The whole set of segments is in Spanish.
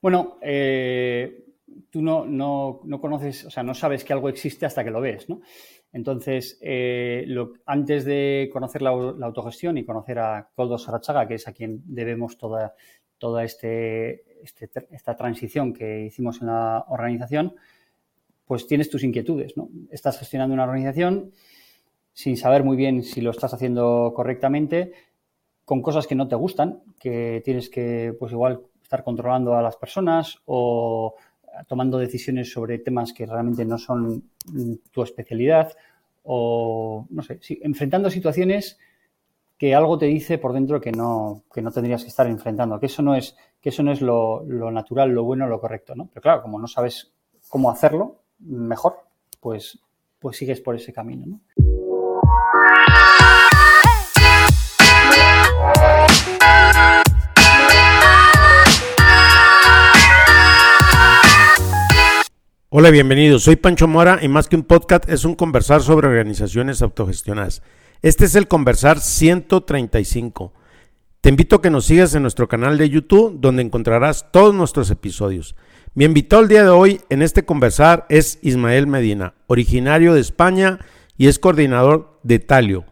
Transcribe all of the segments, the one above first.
Bueno, eh, tú no, no, no, conoces, o sea, no sabes que algo existe hasta que lo ves, ¿no? Entonces, eh, antes de conocer la, autogestión y conocer a Coldo Sarachaga, que es a quien debemos toda, toda este, este esta transición que hicimos en la organización, pues tienes tus inquietudes, ¿no? Estás gestionando una organización sin saber muy bien si lo estás haciendo correctamente, con cosas que no te gustan, que tienes que, pues igual, estar controlando a las personas o tomando decisiones sobre temas que realmente no son tu especialidad o, no sé, enfrentando situaciones que algo te dice por dentro que no, que no tendrías que estar enfrentando, que eso no es, que eso no es lo, natural, lo bueno, lo correcto, ¿no? Pero claro, como no sabes cómo hacerlo mejor, pues, pues sigues por ese camino, ¿no? Hola, bienvenidos. Soy Pancho Mora y más que un podcast es un conversar sobre organizaciones autogestionadas. Este es el conversar 135. Te invito a que nos sigas en nuestro canal de YouTube donde encontrarás todos nuestros episodios. Mi invitado el día de hoy en este conversar es Ismael Medina, originario de España y es coordinador de Talio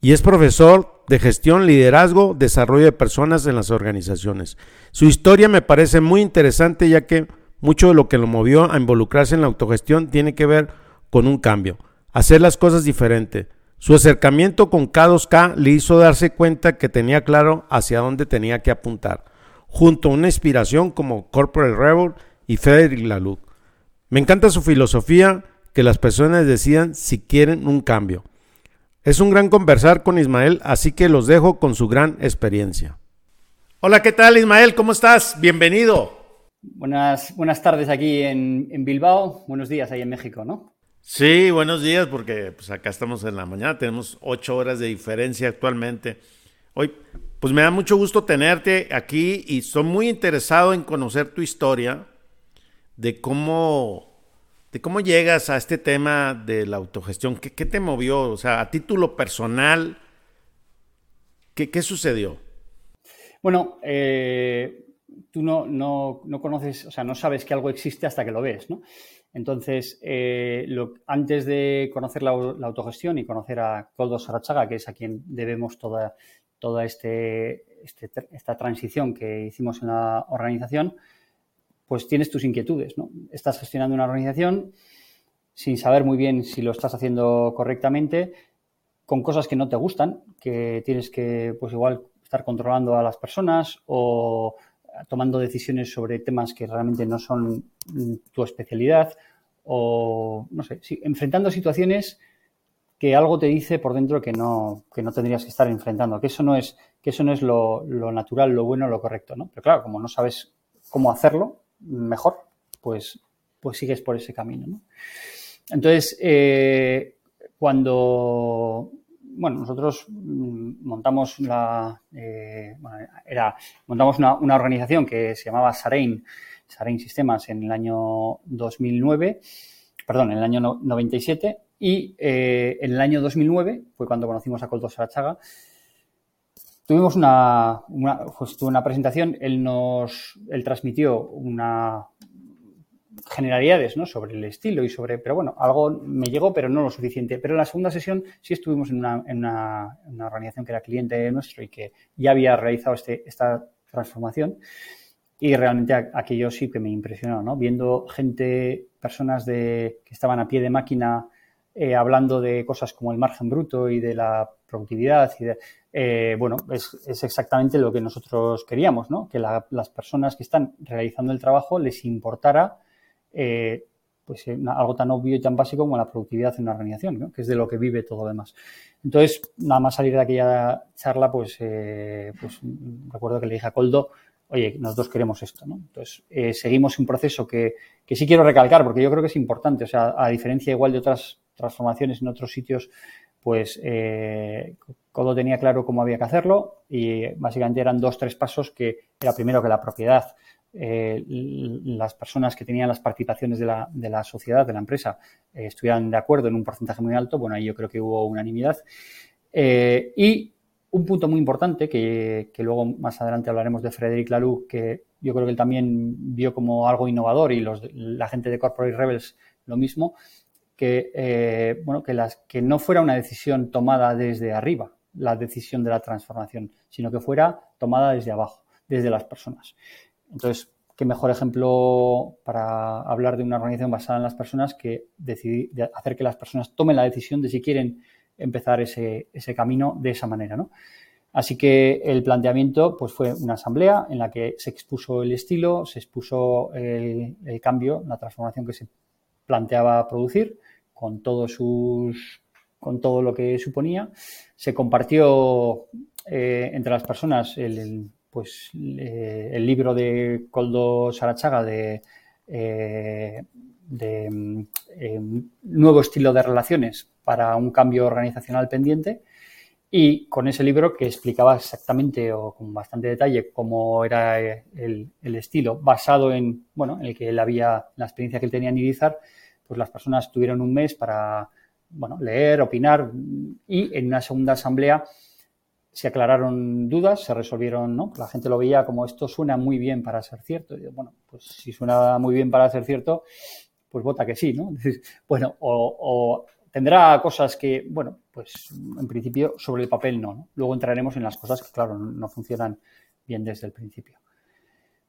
y es profesor de gestión, liderazgo, desarrollo de personas en las organizaciones. Su historia me parece muy interesante ya que mucho de lo que lo movió a involucrarse en la autogestión tiene que ver con un cambio, hacer las cosas diferente. Su acercamiento con K2K le hizo darse cuenta que tenía claro hacia dónde tenía que apuntar, junto a una inspiración como Corporate Rebel y Frederick Laloux. Me encanta su filosofía que las personas decidan si quieren un cambio. Es un gran conversar con Ismael, así que los dejo con su gran experiencia. Hola, ¿qué tal Ismael? ¿Cómo estás? Bienvenido. Buenas, buenas tardes aquí en, Bilbao, buenos días ahí en México, ¿no? Sí, buenos días porque pues acá estamos en la mañana, tenemos ocho horas de diferencia actualmente. Hoy, pues me da mucho gusto tenerte aquí y estoy muy interesado en conocer tu historia de cómo, de cómo llegas a este tema de la autogestión. ¿Qué, te movió? O sea, a título personal, ¿qué, qué sucedió? Bueno, eh, tú no, no, no, conoces, o sea, no sabes que algo existe hasta que lo ves, ¿no? Entonces, eh, antes de conocer la, autogestión y conocer a Coldo Sarachaga, que es a quien debemos toda, toda este, este esta transición que hicimos en la organización, pues tienes tus inquietudes, ¿no? Estás gestionando una organización sin saber muy bien si lo estás haciendo correctamente, con cosas que no te gustan, que tienes que, pues igual, estar controlando a las personas o tomando decisiones sobre temas que realmente no son tu especialidad o, no sé, enfrentando situaciones que algo te dice por dentro que no, que no tendrías que estar enfrentando, que eso no es, que eso no es lo, natural, lo bueno, lo correcto, ¿no? Pero claro, como no sabes cómo hacerlo mejor, pues, pues sigues por ese camino, ¿no? Entonces, eh, cuando bueno, nosotros mm, montamos la, eh, era, montamos una, organización que se llamaba Sarein, Sarein Sistemas en el año 2009, perdón, en el año 97 y eh, en el año 2009 fue cuando conocimos a Coldo Sarachaga. Tuvimos una, una, pues, una presentación, él nos, él transmitió una, generalidades ¿no? sobre el estilo y sobre, pero bueno, algo me llegó, pero no lo suficiente. Pero en la segunda sesión sí estuvimos en una, en una, organización que era cliente nuestro y que ya había realizado este, esta transformación y realmente aquello sí que me impresionó, ¿no? Viendo gente, personas de, que estaban a pie de máquina eh, hablando de cosas como el margen bruto y de la productividad y de, eh, bueno, es, es, exactamente lo que nosotros queríamos, ¿no? Que las personas que están realizando el trabajo les importara eh, pues eh, algo tan obvio y tan básico como la productividad en una organización, que es de lo que vive todo lo demás. Entonces, nada más salir de aquella charla, pues, eh, pues recuerdo que le dije a Coldo, oye, nosotros queremos esto. Entonces, seguimos un proceso que, que sí quiero recalcar, porque yo creo que es importante, o sea, a diferencia igual de otras transformaciones en otros sitios, pues eh, Coldo tenía claro cómo había que hacerlo y básicamente eran dos, tres pasos que era primero que la propiedad eh, las personas que tenían las participaciones de la, de la sociedad, de la empresa, eh, estuvieran de acuerdo en un porcentaje muy alto, bueno, ahí yo creo que hubo unanimidad. Eh, y un punto muy importante, que, que, luego más adelante hablaremos de Frederic Laloux, que yo creo que él también vio como algo innovador y los, la gente de Corporate Rebels lo mismo, que, eh, bueno, que, las, que no fuera una decisión tomada desde arriba, la decisión de la transformación, sino que fuera tomada desde abajo, desde las personas. Entonces, qué mejor ejemplo para hablar de una organización basada en las personas que decidir, hacer que las personas tomen la decisión de si quieren empezar ese, ese camino de esa manera, ¿no? Así que el planteamiento pues, fue una asamblea en la que se expuso el estilo, se expuso el, cambio, la transformación que se planteaba producir con todos sus con todo lo que suponía. Se compartió eh, entre las personas el, pues, eh, el libro de Coldo Sarachaga de, eh, de nuevo estilo de relaciones para un cambio organizacional pendiente. Y con ese libro que explicaba exactamente o con bastante detalle cómo era el, el estilo basado en bueno en el que él había la experiencia que él tenía en Irizar pues las personas tuvieron un mes para bueno, leer, opinar y en una segunda asamblea se aclararon dudas, se resolvieron, ¿no? La gente lo veía como esto suena muy bien para ser cierto. Y bueno, pues si suena muy bien para ser cierto, pues vota que sí, ¿no? Bueno, o, tendrá cosas que, bueno, pues en principio sobre el papel no, no, Luego entraremos en las cosas que, claro, no funcionan bien desde el principio.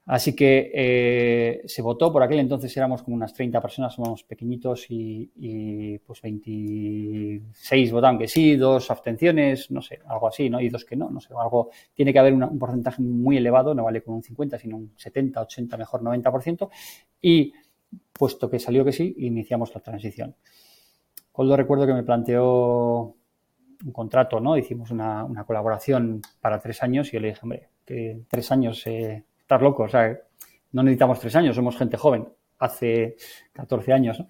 Así que eh, se votó, por aquel entonces éramos como unas 30 personas, somos pequeñitos y, pues 26 votaron que sí, dos abstenciones, no sé, algo así, ¿no? Y dos que no, no sé, algo, tiene que haber un porcentaje muy elevado, no vale con un 50, sino un 70, 80, mejor 90%, y puesto que salió que sí, iniciamos la transición. Coldo recuerdo que me planteó un contrato, ¿no? Hicimos una, colaboración para tres años y yo le dije, hombre, que tres años... Eh, estar loco, o sea, no necesitamos tres años, somos gente joven, hace 14 años.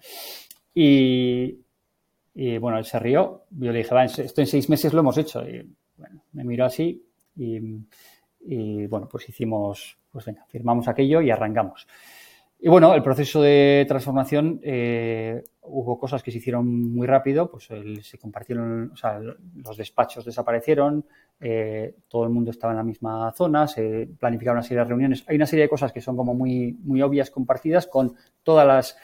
Y, bueno, él se rió, yo le dije, va, esto en seis meses lo hemos hecho. Y bueno, me miró así y, bueno, pues hicimos, pues venga, firmamos aquello y arrancamos. Y bueno, el proceso de transformación, eh, hubo cosas que se hicieron muy rápido, pues se compartieron, o sea, los despachos desaparecieron, eh, todo el mundo estaba en la misma zona, se planificaron una serie de reuniones. Hay una serie de cosas que son como muy, muy obvias compartidas con todas las,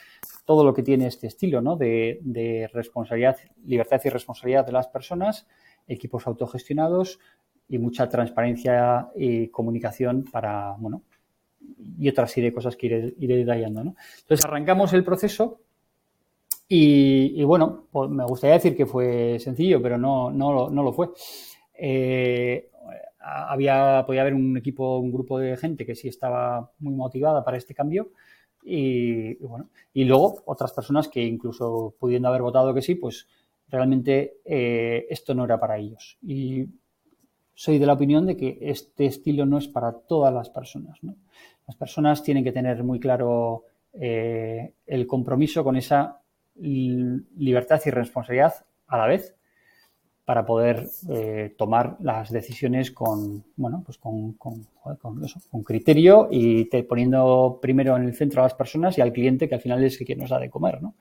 todo lo que tiene este estilo, ¿no? De, de responsabilidad, libertad y responsabilidad de las personas, equipos autogestionados y mucha transparencia y comunicación para, bueno, y otra serie de cosas que iré, detallando. Entonces arrancamos el proceso y, bueno, pues me gustaría decir que fue sencillo, pero no, no, no lo fue. Eh, había, podía haber un equipo, un grupo de gente que sí estaba muy motivada para este cambio y, bueno, y luego otras personas que incluso pudiendo haber votado que sí, pues realmente eh, esto no era para ellos. Y soy de la opinión de que este estilo no es para todas las personas. Las personas tienen que tener muy claro eh, el compromiso con esa libertad y responsabilidad a la vez para poder eh, tomar las decisiones con, bueno, pues con, con, con, criterio y te, poniendo primero en el centro a las personas y al cliente, que al final es el que nos da de comer, ¿no?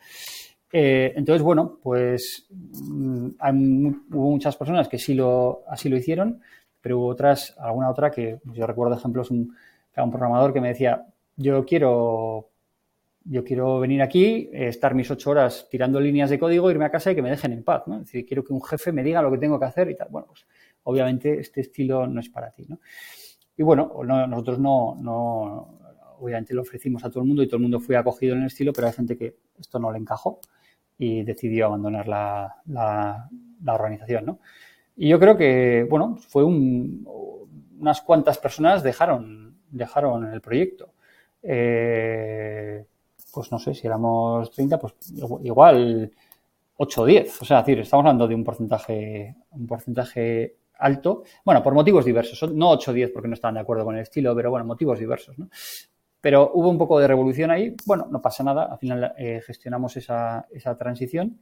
Eh, entonces, bueno, pues mm, hubo muchas personas que sí lo, así lo hicieron, pero hubo otras, alguna otra que, yo recuerdo ejemplos, un, un programador que me decía, yo quiero yo quiero venir aquí, estar mis ocho horas tirando líneas de código, irme a casa y que me dejen en paz, ¿no? Es decir, quiero que un jefe me diga lo que tengo que hacer y tal. Bueno, pues obviamente este estilo no es para ti, ¿no? Y bueno, nosotros no, no, obviamente lo ofrecimos a todo el mundo y todo el mundo fue acogido en el estilo, pero hay gente que esto no le encajó y decidió abandonar la, la, organización, ¿no? Y yo creo que, bueno, fue un, unas cuantas personas dejaron, dejaron el proyecto. Eh, pues no sé, si éramos 30, pues igual 8 o 10. O sea, decir, estamos hablando de un porcentaje, un porcentaje alto. Bueno, por motivos diversos. No 8 o 10 porque no estaban de acuerdo con el estilo, pero bueno, motivos diversos, ¿no? Pero hubo un poco de revolución ahí. Bueno, no pasa nada. Al final eh, gestionamos esa, esa transición.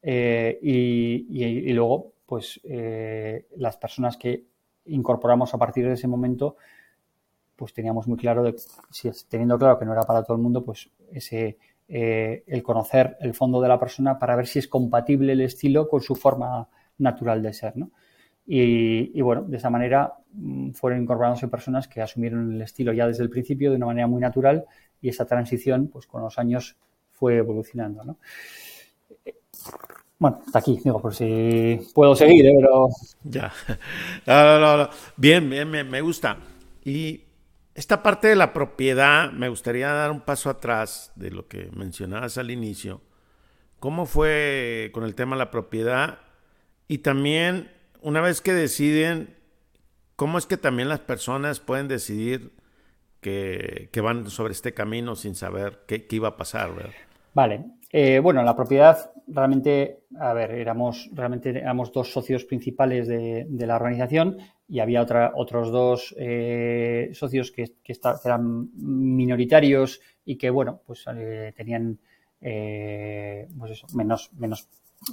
Eh, y, luego, pues las personas que incorporamos a partir de ese momento pues teníamos muy claro, de, teniendo claro que no era para todo el mundo, pues ese, eh, el conocer el fondo de la persona para ver si es compatible el estilo con su forma natural de ser, ¿no? Y, bueno, de esa manera mm, fueron incorporándose personas que asumieron el estilo ya desde el principio de una manera muy natural y esa transición, pues con los años fue evolucionando, ¿no? Bueno, hasta aquí, digo, por si puedo seguir, ¿eh? pero... Ya. Bien, bien, me gusta. Y esta parte de la propiedad, me gustaría dar un paso atrás de lo que mencionabas al inicio. ¿Cómo fue con el tema de la propiedad? Y también, una vez que deciden, ¿cómo es que también las personas pueden decidir que, van sobre este camino sin saber qué, iba a pasar? Vale. Eh, bueno, la propiedad realmente, a ver, éramos realmente éramos dos socios principales de, la organización y había otra, otros dos eh, socios que, eran minoritarios y que, bueno, pues eh, tenían pues menos, menos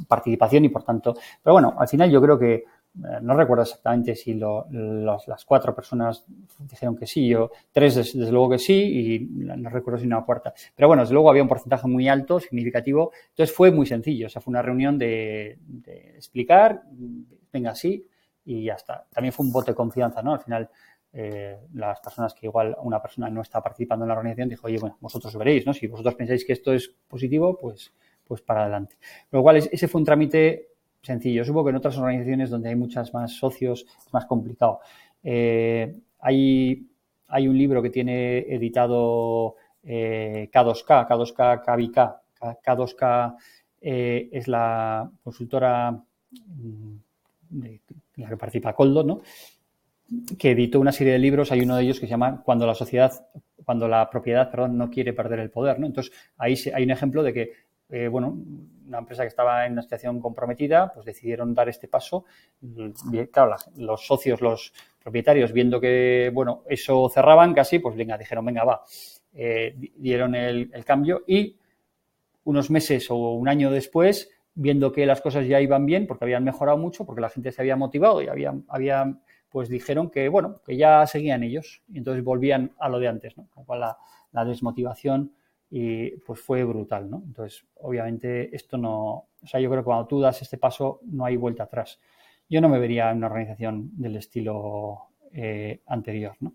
participación y por tanto, pero bueno, al final yo creo que eh, no recuerdo exactamente si las cuatro personas dijeron que sí, yo tres desde, luego que sí y no recuerdo si una cuarta. Pero bueno, desde luego había un porcentaje muy alto, significativo, entonces fue muy sencillo, o sea, fue una reunión de, explicar, venga, sí, y ya está. También fue un voto de confianza, ¿no? Al final, eh, las personas que igual una persona no está participando en la organización dijo, oye, bueno, vosotros veréis, ¿no? Si vosotros pensáis que esto es positivo, pues, pues para adelante. Lo cual, ese fue un trámite sencillo. Supongo que en otras organizaciones donde hay muchas más socios es más complicado. Eh, hay, hay, un libro que tiene editado eh, K2K, K2K KBK. K2K eh, es la consultora mm, de la que participa Coldo, ¿no? que editó una serie de libros, hay uno de ellos que se llama Cuando la sociedad, cuando la propiedad, perdón, no quiere perder el poder, ¿no? Entonces, ahí hay un ejemplo de que eh, bueno, una empresa que estaba en una situación comprometida, pues decidieron dar este paso. Claro, los socios, los propietarios, viendo que, bueno, eso cerraban casi, pues venga, dijeron, venga, va. Eh, dieron el, cambio y unos meses o un año después, viendo que las cosas ya iban bien, porque habían mejorado mucho, porque la gente se había motivado y habían, habían pues dijeron que, bueno, que ya seguían ellos y entonces volvían a lo de antes, ¿no? Con la, la desmotivación y pues fue brutal, ¿no? Entonces, obviamente esto no, o sea, yo creo que cuando tú das este paso no hay vuelta atrás. Yo no me vería en una organización del estilo eh, anterior, ¿no?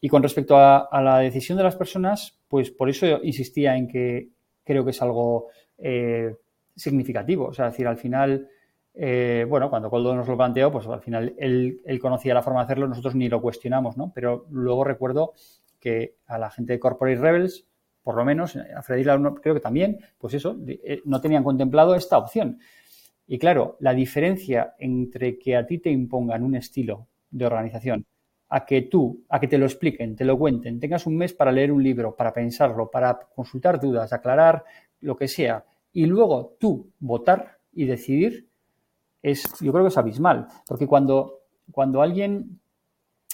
Y con respecto a, la decisión de las personas, pues por eso insistía en que creo que es algo eh, significativo. O sea, es decir, al final, eh, bueno, cuando Coldo nos lo planteó, pues al final él, conocía la forma de hacerlo, nosotros ni lo cuestionamos, ¿no? Pero luego recuerdo que a la gente de Corporate Rebels, por lo menos a Freddy creo que también, pues eso, eh, no tenían contemplado esta opción. Y claro, la diferencia entre que a ti te impongan un estilo de organización, a que tú, a que te lo expliquen, te lo cuenten, tengas un mes para leer un libro, para pensarlo, para consultar dudas, aclarar lo que sea, y luego tú votar y decidir, es, yo creo que es abismal. Porque cuando, cuando alguien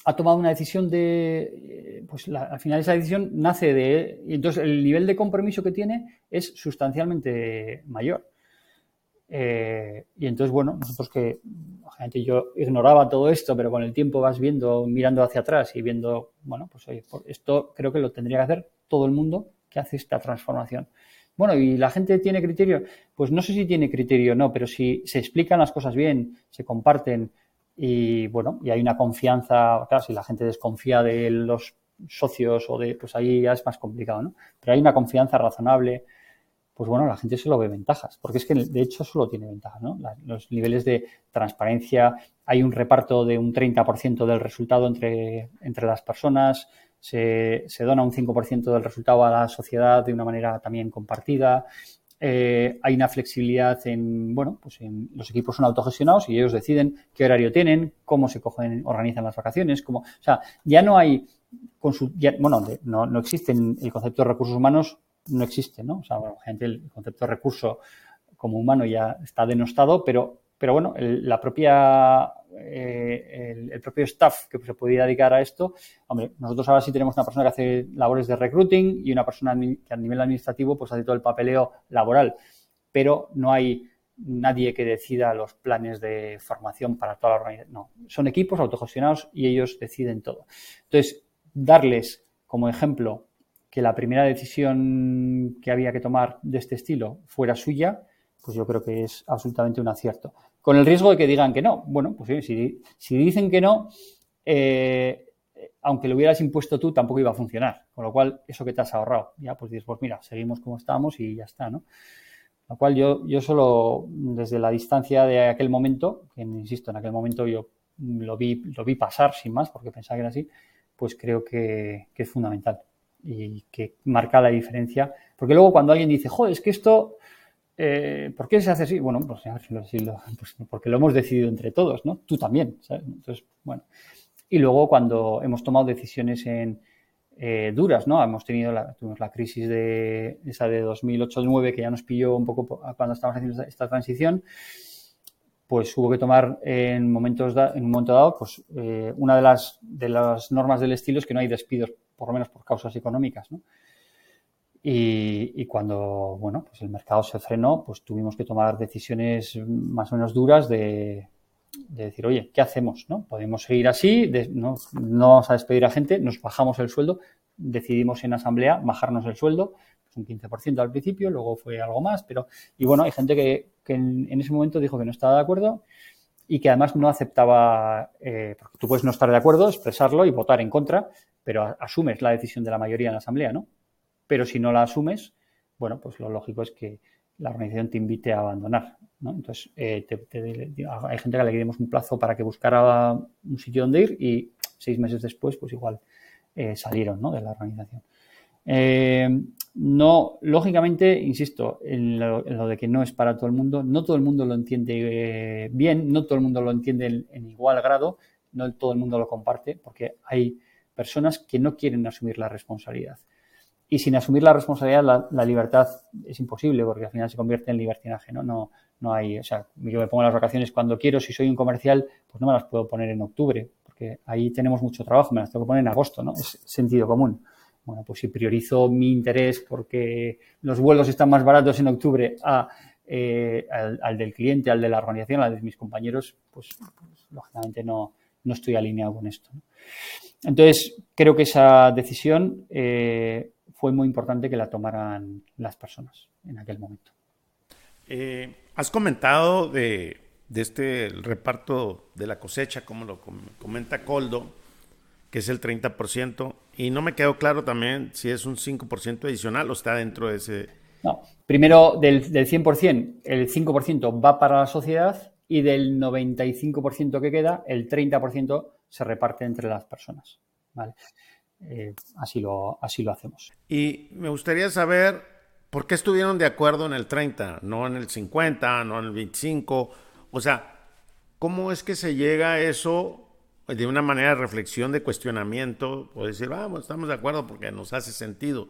ha tomado una decisión de, eh, pues al final esa decisión nace de, y entonces el nivel de compromiso que tiene es sustancialmente mayor. Eh, y entonces, bueno, nosotros que, gente, yo ignoraba todo esto, pero con el tiempo vas viendo, mirando hacia atrás y viendo, bueno, pues oye, esto creo que lo tendría que hacer todo el mundo que hace esta transformación. Bueno, ¿y la gente tiene criterio? Pues no sé si tiene criterio o no, pero si se explican las cosas bien, se comparten, y bueno, y hay una confianza, claro, si la gente desconfía de los socios o de, pues ahí ya es más complicado, ¿no? Pero hay una confianza razonable, pues bueno, la gente se lo ve ventajas, porque es que de hecho solo tiene ventajas, ¿no? los niveles de transparencia, hay un reparto de un 30% del resultado entre, entre las personas, se, se dona un 5% del resultado a la sociedad de una manera también compartida, eh, hay una flexibilidad en, bueno, pues en los equipos son autogestionados y ellos deciden qué horario tienen, cómo se cogen, organizan las vacaciones, cómo, o sea, ya no hay, bueno, no, no existe el concepto de recursos humanos, no existe, ¿no? O sea, bueno, gente, el concepto de recurso como humano ya está denostado, pero, pero bueno, la propia eh, el, propio staff que se podía dedicar a esto, hombre, nosotros ahora sí tenemos una persona que hace labores de recruiting y una persona que a nivel administrativo pues hace todo el papeleo laboral, pero no hay nadie que decida los planes de formación para toda la organización. No, son equipos autogestionados y ellos deciden todo. Entonces, darles como ejemplo que la primera decisión que había que tomar de este estilo fuera suya, pues yo creo que es absolutamente un acierto. Con el riesgo de que digan que no. Bueno, pues si, si dicen que no, eh, aunque lo hubieras impuesto tú, tampoco iba a funcionar. Con lo cual, eso que te has ahorrado, ya pues dices, pues mira, seguimos como estamos y ya está, ¿no? Lo cual yo, yo solo, desde la distancia de aquel momento, que insisto, en aquel momento yo lo vi, lo vi pasar sin más, porque pensaba que era así, pues creo que, es fundamental y que marca la diferencia. Porque luego cuando alguien dice, joder, es que esto, eh, ¿por qué se hace así? Bueno, pues, pues, porque lo hemos decidido entre todos, ¿no? Tú también, ¿sabes? Entonces, bueno. Y luego cuando hemos tomado decisiones en, eh, duras, ¿no? Hemos tenido la, tuvimos la crisis de esa de 2008-2009 que ya nos pilló un poco cuando estábamos haciendo esta, transición, pues hubo que tomar en momentos en un momento dado, pues eh, una de las de las normas del estilo es que no hay despidos, por lo menos por causas económicas, ¿no? Y, cuando bueno pues el mercado se frenó pues tuvimos que tomar decisiones más o menos duras de de decir, oye, ¿qué hacemos? ¿no? Podemos seguir así, no, vamos a despedir a gente, nos bajamos el sueldo, decidimos en asamblea bajarnos el sueldo, pues un 15% al principio, luego fue algo más, pero, y bueno, hay gente que, en, ese momento dijo que no estaba de acuerdo y que además no aceptaba, eh, porque tú puedes no estar de acuerdo, expresarlo y votar en contra, pero asumes la decisión de la mayoría en la asamblea, ¿no? Pero si no la asumes, bueno, pues lo lógico es que la organización te invite a abandonar. Entonces, eh, hay gente que le dimos un plazo para que buscara un sitio donde ir y seis meses después, pues igual eh, salieron ¿no? de la organización. Eh, no, lógicamente, insisto, en lo, de que no es para todo el mundo, no todo el mundo lo entiende bien, no todo el mundo lo entiende en igual grado, no todo el mundo lo comparte, porque hay personas que no quieren asumir la responsabilidad y sin asumir la responsabilidad la, libertad es imposible porque al final se convierte en libertinaje, ¿no? No, no hay, o sea, yo me pongo las vacaciones cuando quiero, si soy un comercial, pues no me las puedo poner en octubre, porque ahí tenemos mucho trabajo, me las tengo que poner en agosto, ¿no? Es sentido común. Bueno, pues si priorizo mi interés porque los vuelos están más baratos en octubre a, eh, al, del cliente, al de la organización, al de mis compañeros, pues, pues lógicamente no, no estoy alineado con esto. Entonces, creo que esa decisión eh, fue muy importante que la tomaran las personas en aquel momento. Eh, has comentado de, este reparto de la cosecha, como lo comenta Coldo, que es el 30%, y no me quedó claro también si es un 5% adicional o está dentro de ese... No, primero del, del 100%, el 5% va para la sociedad y del 95% que queda, el 30% se reparte entre las personas. ¿vale? Eh, así, lo, así lo hacemos. Y me gustaría saber por qué estuvieron de acuerdo en el 30, no en el 50, no en el 25. O sea, ¿cómo es que se llega a eso de una manera de reflexión, de cuestionamiento? O decir, vamos, estamos de acuerdo porque nos hace sentido.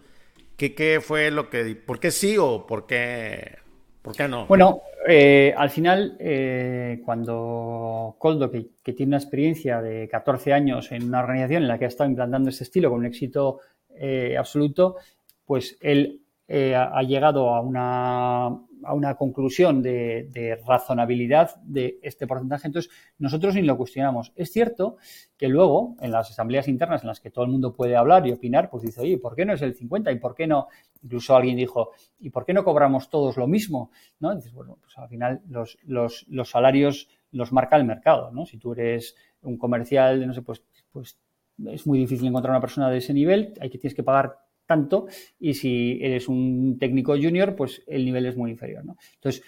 ¿Qué, qué fue lo que... ¿Por qué sí o por qué ¿Por qué no? Bueno, eh, al final, eh, cuando Coldo, que, tiene una experiencia de 14 años en una organización en la que ha estado implantando este estilo con un éxito eh, absoluto, pues él ha llegado a una, a una conclusión de, razonabilidad de este porcentaje. Entonces, nosotros ni lo cuestionamos. Es cierto que luego, en las asambleas internas en las que todo el mundo puede hablar y opinar, pues dice, oye, ¿por qué no es el 50? ¿Y por qué no? Incluso alguien dijo, ¿y por qué no cobramos todos lo mismo? ¿No? Dices, bueno, pues al final los, los, los salarios los marca el mercado, ¿no? Si tú eres un comercial, no sé, pues, pues es muy difícil encontrar una persona de ese nivel, hay que tienes que pagar tanto y si eres un técnico junior, pues el nivel es muy inferior. Entonces,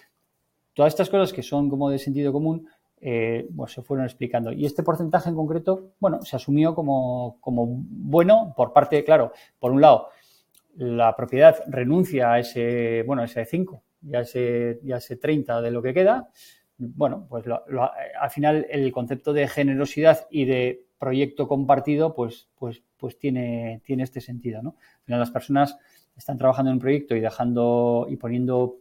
todas estas cosas que son como de sentido común, eh, pues se fueron explicando. Y este porcentaje en concreto, bueno, se asumió como, como bueno por parte, claro, por un lado, la propiedad renuncia a ese, bueno, a ese 5 y a ese, y ese 30 de lo que queda. Bueno, pues al final el concepto de generosidad y de proyecto compartido, pues, pues, pues tiene, tiene este sentido, ¿no? Las personas están trabajando en un proyecto y dejando y poniendo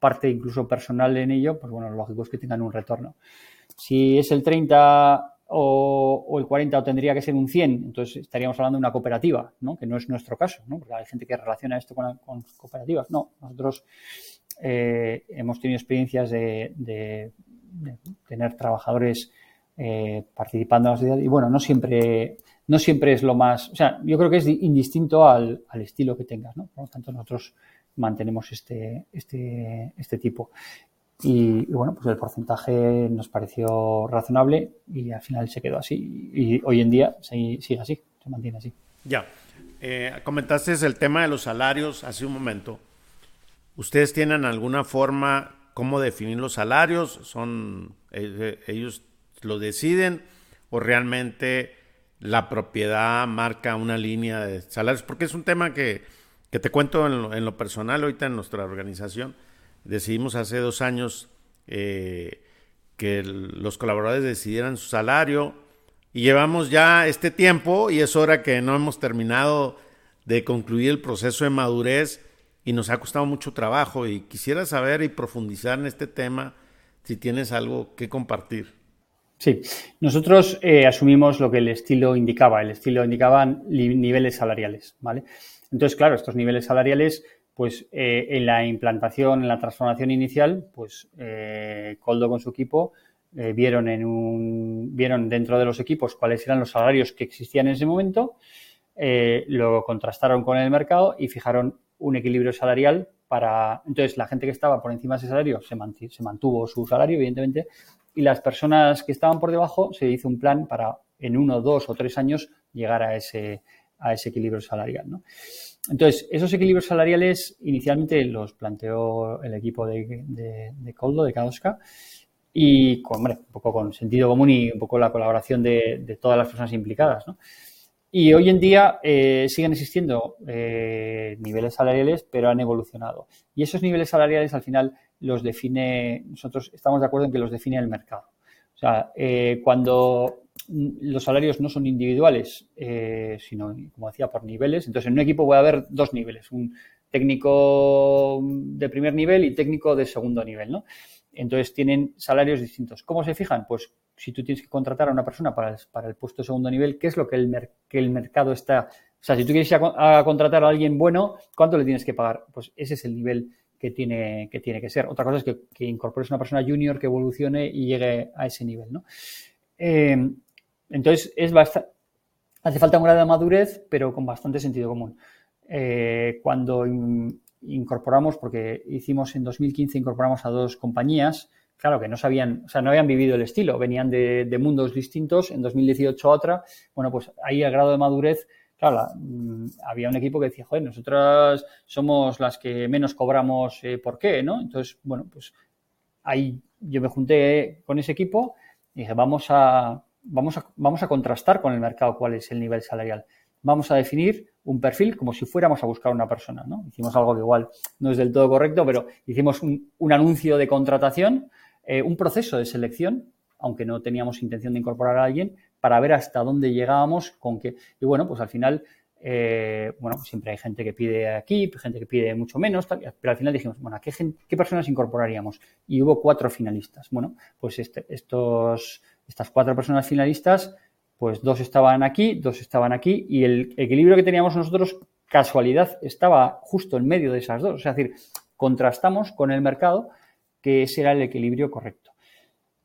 parte incluso personal en ello, pues bueno, lo lógico es que tengan un retorno. Si es el 30 o, el 40 o tendría que ser un 100, entonces estaríamos hablando de una cooperativa, ¿no? Que no es nuestro caso, ¿no? Porque hay gente que relaciona esto con, cooperativas. No, nosotros eh, hemos tenido experiencias de tener trabajadores eh, participando en la sociedad y bueno, no siempre, no siempre es lo más, o sea, yo creo que es indistinto al, estilo que tengas, ¿no? Por lo tanto, nosotros mantenemos este, este, este tipo. Y, bueno, pues el porcentaje nos pareció razonable y al final se quedó así. Y hoy en día sigue así, se mantiene así. Ya. Eh, comentaste el tema de los salarios hace un momento. ¿Ustedes tienen alguna forma cómo definir los salarios? ¿Son eh, ellos lo deciden o realmente la propiedad marca una línea de salarios? Porque es un tema que, te cuento en lo, personal ahorita en nuestra organización. Decidimos hace dos años eh, que los colaboradores decidieran su salario y llevamos ya este tiempo y es hora que no hemos terminado de concluir el proceso de madurez y nos ha costado mucho trabajo y quisiera saber y profundizar en este tema si tienes algo que compartir. Sí, nosotros eh, asumimos lo que el estilo indicaba. El estilo indicaba niveles salariales, ¿vale? Entonces, claro, estos niveles salariales, pues eh, en la implantación, en la transformación inicial, pues eh, Coldo con su equipo vieron en un, vieron dentro de los equipos cuáles eran los salarios que existían en ese momento, lo contrastaron con el mercado y fijaron un equilibrio salarial para. Entonces, la gente que estaba por encima de ese salario se mantuvo su salario, evidentemente, y las personas que estaban por debajo se hizo un plan para en uno, dos o tres años llegar a ese, a ese equilibrio salarial. ¿no? Entonces, esos equilibrios salariales inicialmente los planteó el equipo de, de, Coldo, de Kadoska, y con, hombre, un poco con sentido común y un poco la colaboración de, de todas las personas implicadas. ¿no? Y hoy en día eh, siguen existiendo eh, niveles salariales, pero han evolucionado. Y esos niveles salariales al final los define, nosotros estamos de acuerdo en que los define el mercado. O sea, eh, cuando los salarios no son individuales, sino, como decía, por niveles, entonces en un equipo puede haber dos niveles, un técnico de primer nivel y técnico de segundo nivel, ¿no? Entonces tienen salarios distintos. ¿Cómo se fijan? Pues si tú tienes que contratar a una persona para el, puesto de segundo nivel, ¿qué es lo que el, que el mercado está? O sea, si tú quieres a, contratar a alguien bueno, ¿cuánto le tienes que pagar? Pues ese es el nivel que tiene que, tiene que ser. Otra cosa es que, que incorpores una persona junior que evolucione y llegue a ese nivel, ¿no? Eh, entonces, es hace falta un grado de madurez, pero con bastante sentido común. Eh, cuando incorporamos, porque hicimos en 2015, incorporamos a dos compañías, claro, que no sabían, o sea, no habían vivido el estilo, venían de, mundos distintos, en 2018 otra, bueno, pues ahí el grado de madurez, claro, mm, había un equipo que decía, joder, nosotras somos las que menos cobramos, eh, ¿por qué? ¿no? Entonces, bueno, pues ahí yo me junté con ese equipo y dije, vamos a, vamos a, vamos a contrastar con el mercado cuál es el nivel salarial. Vamos a definir un perfil como si fuéramos a buscar una persona, ¿no? Hicimos algo que igual no es del todo correcto, pero hicimos un, un anuncio de contratación eh, un proceso de selección, aunque no teníamos intención de incorporar a alguien, para ver hasta dónde llegábamos con qué. Y bueno, pues al final, eh, bueno, siempre hay gente que pide aquí, gente que pide mucho menos, pero al final dijimos, bueno, ¿qué, ¿qué personas incorporaríamos? Y hubo cuatro finalistas. Bueno, pues este, estos, estas cuatro personas finalistas, pues dos estaban aquí, dos estaban aquí, y el equilibrio que teníamos nosotros, casualidad, estaba justo en medio de esas dos. Es decir, contrastamos con el mercado que ese era el equilibrio correcto.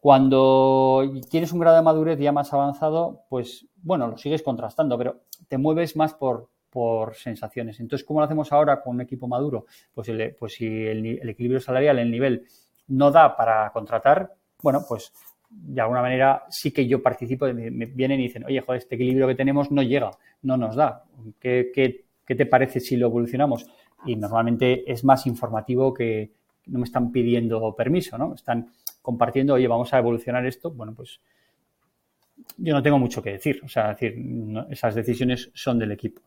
Cuando tienes un grado de madurez ya más avanzado, pues bueno, lo sigues contrastando, pero te mueves más por, por sensaciones. Entonces, ¿cómo lo hacemos ahora con un equipo maduro? Pues, pues si el, equilibrio salarial, el nivel, no da para contratar, bueno, pues de alguna manera sí que yo participo, me vienen y dicen, oye, joder, este equilibrio que tenemos no llega, no nos da. ¿Qué, qué, qué te parece si lo evolucionamos? Y normalmente es más informativo que, no me están pidiendo permiso, ¿no? Están compartiendo, oye, vamos a evolucionar esto. Bueno, pues yo no tengo mucho que decir. O sea, decir, esas decisiones son del equipo.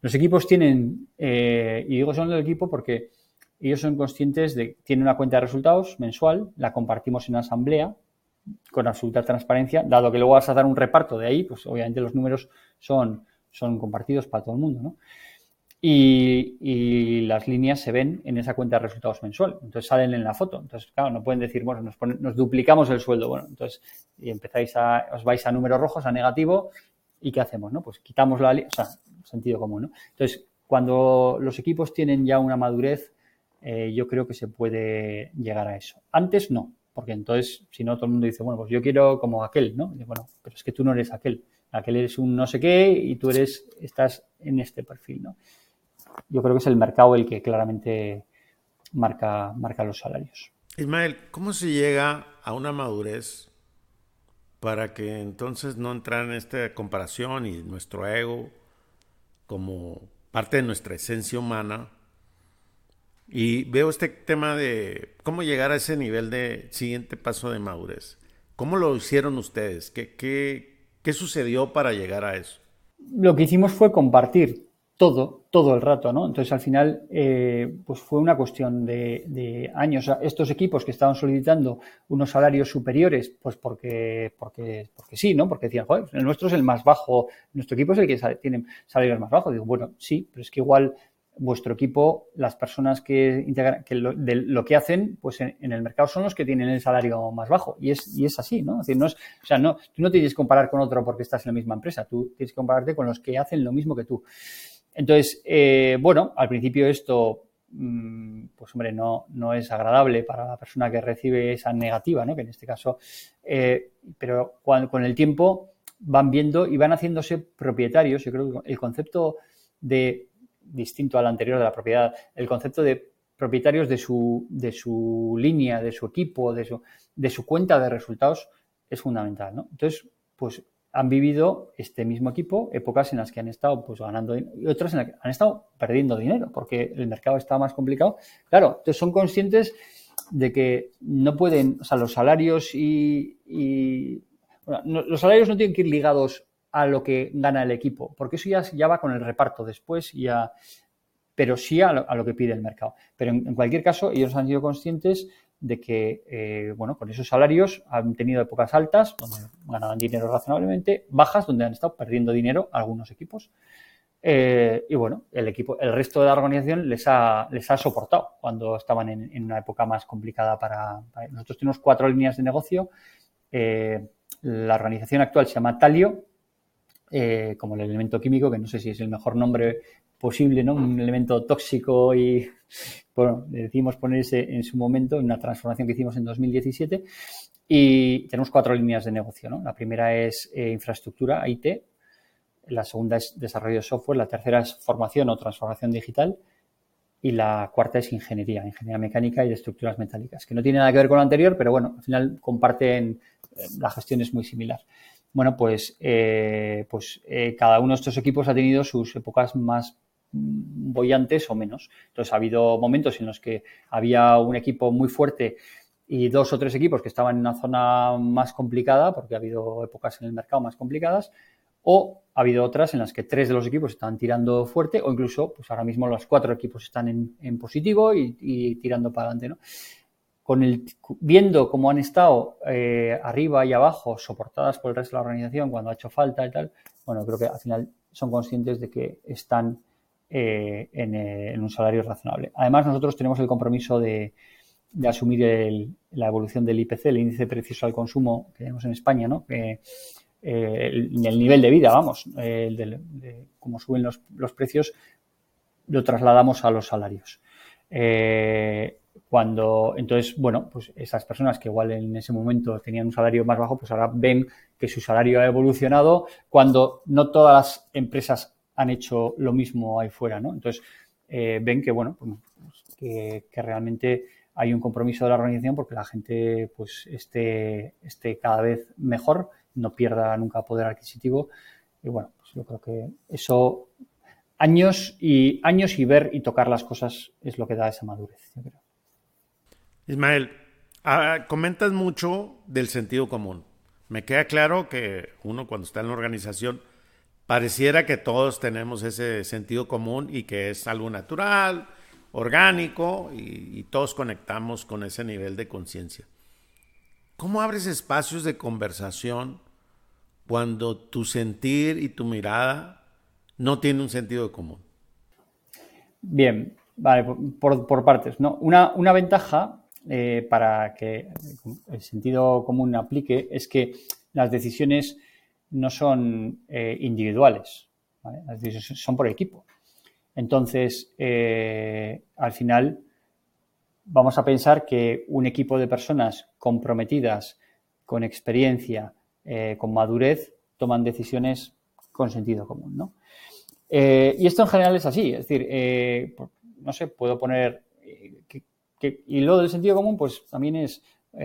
Los equipos tienen, eh, y digo son del equipo porque ellos son conscientes de que tienen una cuenta de resultados mensual, la compartimos en asamblea con absoluta transparencia, dado que luego vas a dar un reparto de ahí, pues obviamente los números son, son compartidos para todo el mundo, ¿no? Y, las líneas se ven en esa cuenta de resultados mensual. Entonces salen en la foto. Entonces, claro, no pueden decir, bueno, nos, duplicamos el sueldo. Bueno, entonces, y empezáis a, os vais a números rojos, a negativo, ¿y qué hacemos? No? Pues quitamos la, o sea, sentido común, ¿no? Entonces, cuando los equipos tienen ya una madurez, eh, yo creo que se puede llegar a eso. Antes no, porque entonces, si no, todo el mundo dice, bueno, pues yo quiero como aquel, ¿no? bueno, pero es que tú no eres aquel. Aquel eres un no sé qué y tú eres, estás en este perfil, ¿no? Yo creo que es el mercado el que claramente marca, marca los salarios. Ismael, ¿cómo se llega a una madurez para que entonces no entrar en esta comparación y nuestro ego como parte de nuestra esencia humana? Y veo este tema de cómo llegar a ese nivel de siguiente paso de madurez. ¿Cómo lo hicieron ustedes? ¿Qué, qué, qué sucedió para llegar a eso? Lo que hicimos fue compartir todo, todo el rato, ¿no? Entonces, al final, eh, pues fue una cuestión de, años. estos equipos que estaban solicitando unos salarios superiores, pues porque, porque, porque sí, ¿no? Porque decían, joder, el nuestro es el más bajo, nuestro equipo es el que tiene salarios más bajos. Digo, bueno, sí, pero es que igual vuestro equipo, las personas que integran, que lo, de lo que hacen, pues en, el mercado son los que tienen el salario más bajo. Y es, y es así, ¿no? No es, o sea, no, tú no tienes que comparar con otro porque estás en la misma empresa, tú tienes que compararte con los que hacen lo mismo que tú. Entonces, eh, bueno, al principio esto, mm, pues hombre, no, no es agradable para la persona que recibe esa negativa, ¿no? Que en este caso, eh, pero con el tiempo van viendo y van haciéndose propietarios. Yo creo que el concepto de, distinto al anterior de la propiedad, el concepto de propietarios de su, de su línea, de su equipo, de su, de su cuenta de resultados es fundamental, ¿no? Entonces, pues han vivido este mismo equipo épocas en las que han estado pues ganando y otras en las que han estado perdiendo dinero porque el mercado está más complicado. Claro, entonces son conscientes de que no pueden, o sea, los salarios y, los salarios no tienen que ir ligados a lo que gana el equipo, porque eso ya, ya va con el reparto después, ya, pero sí a lo, que pide el mercado. Pero en, cualquier caso, ellos han sido conscientes de que, eh, bueno, con esos salarios han tenido épocas altas, donde ganaban dinero razonablemente, bajas, donde han estado perdiendo dinero algunos equipos. Eh, y bueno, el equipo, el resto de la organización les ha, les ha soportado cuando estaban en, una época más complicada para, Nosotros tenemos cuatro líneas de negocio. Eh, la organización actual se llama Talio, como el elemento químico, que no sé si es el mejor nombre posible, ¿no? Un elemento tóxico y, bueno, decimos ponerse en su momento, en una transformación que hicimos en 2017. Y tenemos cuatro líneas de negocio, ¿no? La primera es eh, infraestructura, IT. La segunda es desarrollo de software. La tercera es formación o transformación digital. Y la cuarta es ingeniería, ingeniería mecánica y de estructuras metálicas, que no tiene nada que ver con lo anterior, pero bueno, al final comparten, eh, la gestión es muy similar bueno, pues, eh, pues cada uno de estos equipos ha tenido sus épocas más bollantes o menos. Entonces ha habido momentos en los que había un equipo muy fuerte y dos o tres equipos que estaban en una zona más complicada, porque ha habido épocas en el mercado más complicadas, o ha habido otras en las que tres de los equipos están tirando fuerte, o incluso, pues ahora mismo los cuatro equipos están en, positivo y, tirando para adelante, ¿no? Viendo cómo han estado eh, arriba y abajo, soportadas por el resto de la organización cuando ha hecho falta y tal, bueno, creo que al final son conscientes de que están eh, eh, en, un salario razonable. Además, nosotros tenemos el compromiso de, asumir la evolución del IPC, el índice de precios al consumo que tenemos en España, ¿no? Eh, el, nivel de vida, vamos, de, cómo suben los, precios, lo trasladamos a los salarios. cuando, entonces, bueno, pues esas personas que igual en ese momento tenían un salario más bajo, pues ahora ven que su salario ha evolucionado cuando no todas las empresas han hecho lo mismo ahí fuera, ¿no? Entonces, eh, ven que, bueno, pues, que, realmente hay un compromiso de la organización porque la gente pues esté, esté cada vez mejor, no pierda nunca poder adquisitivo. Y bueno, pues yo creo que eso, años y años y ver y tocar las cosas es lo que da esa madurez, yo creo. Ismael, ah, comentas mucho del sentido común. Me queda claro que uno cuando está en la organización pareciera que todos tenemos ese sentido común y que es algo natural, orgánico y, todos conectamos con ese nivel de conciencia. ¿Cómo abres espacios de conversación cuando tu sentir y tu mirada no tienen un sentido común? Bien, vale, por, partes. ¿no? Una, una ventaja eh, para que el sentido común aplique es que las decisiones no son eh, individuales, son por equipo. Entonces, eh, al final, vamos a pensar que un equipo de personas comprometidas, con experiencia, eh, con madurez, toman decisiones con sentido común. y esto en general es así, es decir, no sé, puedo poner, y lo del sentido común, pues también es,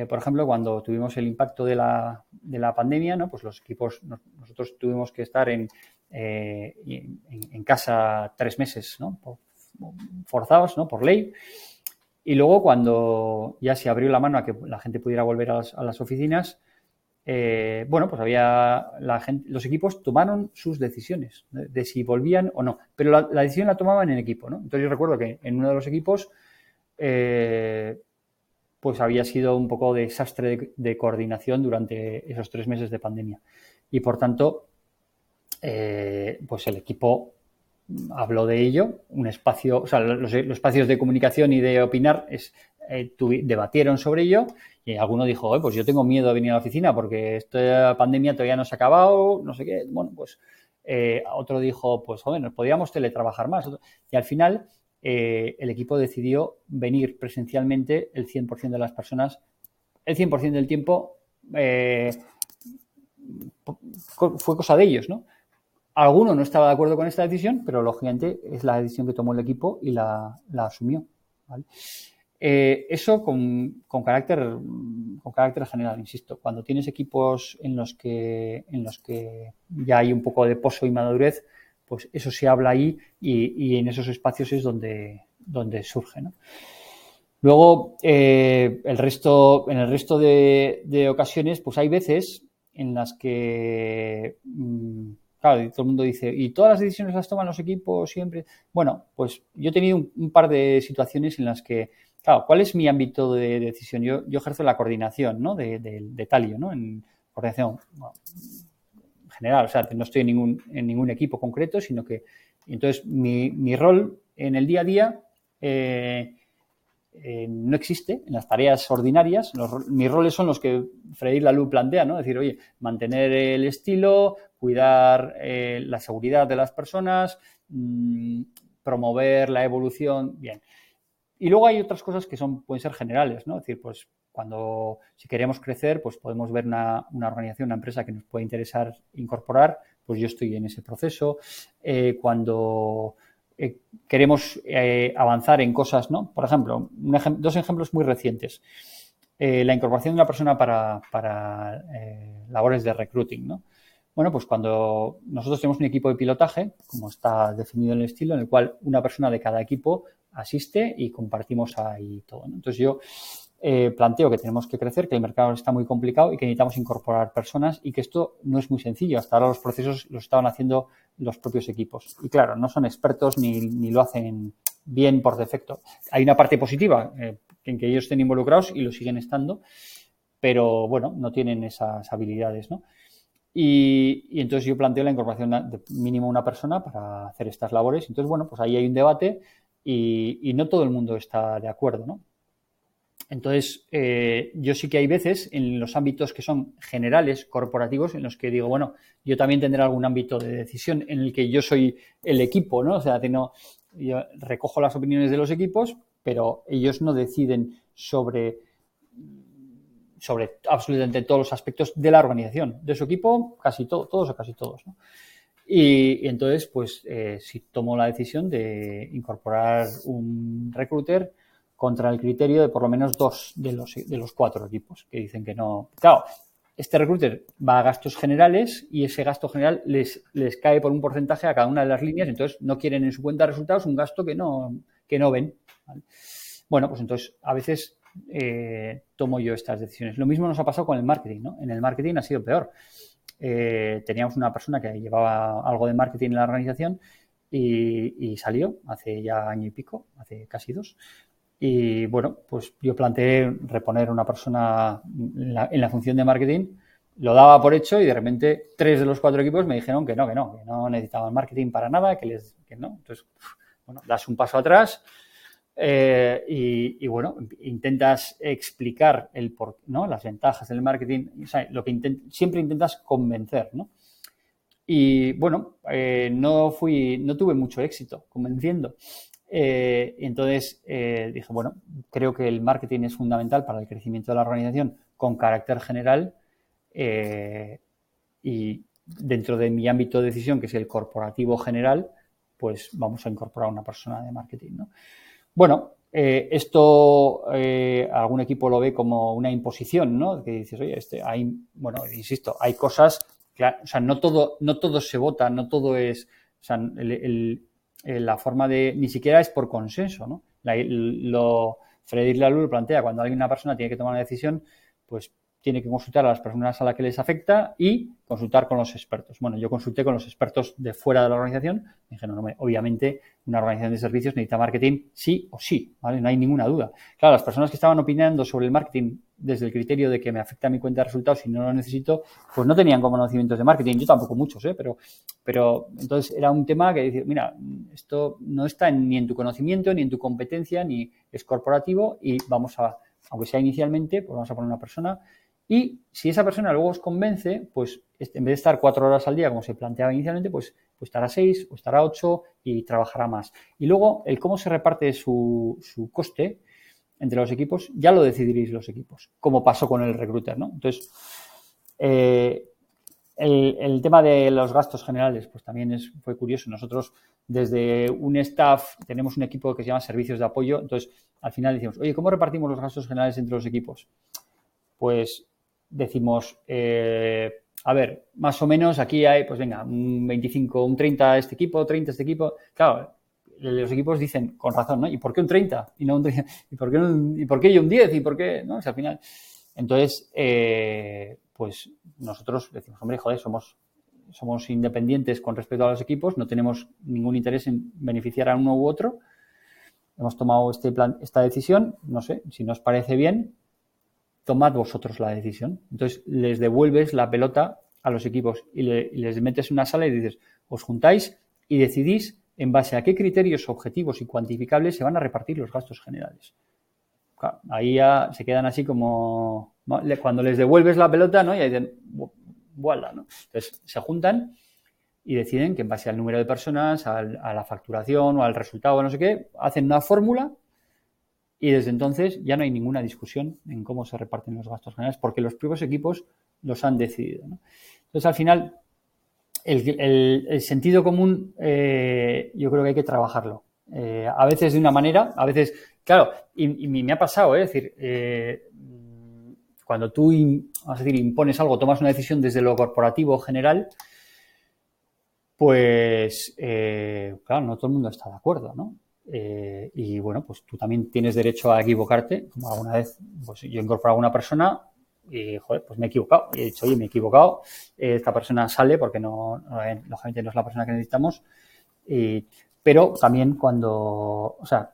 por ejemplo, cuando tuvimos el impacto de la, de la pandemia, ¿no? Pues los equipos, nosotros tuvimos que estar en, en, casa tres meses, ¿no? forzados, ¿no? Por ley. Y luego cuando ya se abrió la mano a que la gente pudiera volver a las, oficinas, eh, bueno, pues había la gente, los equipos tomaron sus decisiones de, si volvían o no, pero la, decisión la tomaban en equipo, ¿no? Entonces yo recuerdo que en uno de los equipos, eh, pues había sido un poco desastre de, coordinación durante esos tres meses de pandemia y por tanto, eh, pues el equipo habló de ello, un espacio, los, espacios de comunicación y de opinar es, eh, debatieron sobre ello y alguno dijo, pues yo tengo miedo de venir a la oficina porque esta pandemia todavía no se ha acabado, no sé qué. Bueno, pues eh, otro dijo, pues joder, nos podíamos teletrabajar más. Y al final eh, el equipo decidió venir presencialmente el 100% de las personas, el 100% del tiempo fue cosa de ellos, ¿no? Alguno no estaba de acuerdo con esta decisión, pero lógicamente es la decisión que tomó el equipo y la, asumió. Eh, eso con, carácter, con carácter general, insisto. Cuando tienes equipos en los, que, en los que ya hay un poco de pozo y madurez, pues eso se habla ahí y, en esos espacios es donde, donde surge. Luego, eh, el resto, en el resto de, ocasiones, pues hay veces en las que mm, Claro, y todo el mundo dice, ¿y todas las decisiones las toman los equipos siempre? Bueno, pues yo he tenido un, par de situaciones en las que, claro, ¿cuál es mi ámbito de decisión? Yo, yo ejerzo la coordinación, ¿no? De, de, Talio, ¿no? En coordinación general, o sea, no estoy en ningún, en ningún equipo concreto, sino que, entonces, mi, mi rol en el día a día eh, eh, no existe en las tareas ordinarias. mis roles son los que Freddy Lalu plantea, ¿no? Es decir, oye, mantener el estilo, cuidar eh, la seguridad de las personas, mm, promover la evolución, bien. Y luego hay otras cosas que son, pueden ser generales, ¿no? Es decir, pues cuando si queremos crecer, pues podemos ver una, organización, una empresa que nos puede interesar incorporar, pues yo estoy en ese proceso. Eh, cuando eh, queremos avanzar en cosas, ¿no? Por ejemplo, dos ejemplos muy recientes. la incorporación de una persona para, para labores de recruiting, ¿no? Bueno, pues cuando nosotros tenemos un equipo de pilotaje, como está definido en el estilo, en el cual una persona de cada equipo asiste y compartimos ahí todo. Entonces yo eh, planteo que tenemos que crecer, que el mercado está muy complicado y que necesitamos incorporar personas y que esto no es muy sencillo. Hasta ahora los procesos los estaban haciendo los propios equipos. Y claro, no son expertos ni, lo hacen bien por defecto. Hay una parte positiva eh, en que ellos estén involucrados y lo siguen estando, pero bueno, no tienen esas habilidades, ¿no? Y, entonces yo planteo la incorporación de mínimo una persona para hacer estas labores. Entonces, bueno, pues ahí hay un debate y, no todo el mundo está de acuerdo, ¿no? Entonces, eh, yo sí que hay veces en los ámbitos que son generales, corporativos, en los que digo, bueno, yo también tendré algún ámbito de decisión en el que yo soy el equipo, ¿no? O sea, tengo, yo recojo las opiniones de los equipos, pero ellos no deciden sobre sobre absolutamente todos los aspectos de la organización. De su equipo, casi todo, todos o casi todos. Y, entonces, pues, eh, si tomo la decisión de incorporar un recruiter contra el criterio de por lo menos dos de los, de los cuatro equipos que dicen que no. Claro, este recruiter va a gastos generales y ese gasto general les, les cae por un porcentaje a cada una de las líneas, entonces no quieren en su cuenta de resultados un gasto que no, que no ven. Bueno, pues entonces a veces eh, tomo yo estas decisiones. Lo mismo nos ha pasado con el marketing, ¿no? En el marketing ha sido peor. Eh, teníamos una persona que llevaba algo de marketing en la organización y, salió hace ya año y pico, hace casi dos. Y bueno, pues yo planteé reponer una persona en la, función de marketing, lo daba por hecho y de repente tres de los cuatro equipos me dijeron que no, que no, que no necesitaban marketing para nada, que les, que no. Entonces, bueno, das un paso atrás, eh, y, bueno, intentas explicar el por, ¿no? las ventajas del marketing, lo que siempre intentas convencer, ¿no? Y bueno, eh, no fui, no tuve mucho éxito convenciendo. Eh, entonces dije, bueno, creo que el marketing es fundamental para el crecimiento de la organización con carácter general y dentro de mi ámbito de decisión, que es el corporativo general, pues vamos a incorporar una persona de marketing. ¿no? Bueno, eh, esto eh, algún equipo lo ve como una imposición, ¿no? Que dices, oye, este, hay, bueno, insisto, hay cosas, o sea, no todo, no todo se vota, no todo es, o sea, la forma de, ni siquiera es por consenso, ¿no? lo, Frederic Laloux lo plantea, cuando alguien, una persona tiene que tomar una decisión, pues tiene que consultar a las personas a las que les afecta y consultar con los expertos. Bueno, yo consulté con los expertos de fuera de la organización. Me dijeron, no, obviamente, una organización de servicios necesita marketing sí o sí, ¿vale? No hay ninguna duda. Claro, las personas que estaban opinando sobre el marketing desde el criterio de que me afecta a mi cuenta de resultados y no lo necesito, pues no tenían conocimientos de marketing. Yo tampoco muchos, ¿eh? Pero, pero entonces era un tema que decía, mira, esto no está ni en tu conocimiento, ni en tu competencia, ni es corporativo y vamos a, aunque sea inicialmente, pues vamos a poner una persona y si esa persona luego os convence, pues en vez de estar cuatro horas al día como se planteaba inicialmente, pues, pues estará seis o estará ocho y trabajará más. Y luego el cómo se reparte su, su coste entre los equipos, ya lo decidiréis los equipos, como pasó con el recruiter, ¿no? Entonces, eh, el, tema de los gastos generales, pues también fue curioso. Nosotros, desde un staff, tenemos un equipo que se llama servicios de apoyo. Entonces, al final decimos, oye, ¿cómo repartimos los gastos generales entre los equipos? Pues decimos, eh, a ver, más o menos aquí hay, pues venga, un 25, un 30 este equipo, 30 este equipo. Claro, los equipos dicen, con razón, ¿no? ¿Y por qué un 30? ¿Y, no un ¿Y, por, qué ¿Y por qué yo un 10? ¿Y por qué? ¿No? Al final. Entonces, eh, pues nosotros decimos, hombre, joder, somos, somos independientes con respecto a los equipos, no tenemos ningún interés en beneficiar a uno u otro. Hemos tomado este plan, esta decisión, no sé, si nos parece bien, tomad vosotros la decisión. Entonces les devuelves la pelota a los equipos y, les metes en una sala y dices, os juntáis y decidís en base a qué criterios objetivos y cuantificables se van a repartir los gastos generales. ahí ya se quedan así como cuando les devuelves la pelota, ¿no? Y ahí dicen, voilà, ¿no? Entonces se juntan y deciden que en base al número de personas, a la facturación o al resultado, no sé qué, hacen una fórmula y desde entonces ya no hay ninguna discusión en cómo se reparten los gastos generales porque los propios equipos los han decidido. Entonces, al final, el, sentido común yo creo que hay que trabajarlo. a veces de una manera, a veces, claro, y, me ha pasado, es decir, cuando tú vamos a decir, impones algo, tomas una decisión desde lo corporativo general, pues, claro, no todo el mundo está de acuerdo, ¿no? Eh, y bueno, pues tú también tienes derecho a equivocarte. Como alguna vez, pues yo he incorporado a una persona y, joder, pues me he equivocado. Y he dicho, oye, me he equivocado. esta persona sale porque no, lógicamente no es la persona que necesitamos. pero también cuando, o sea,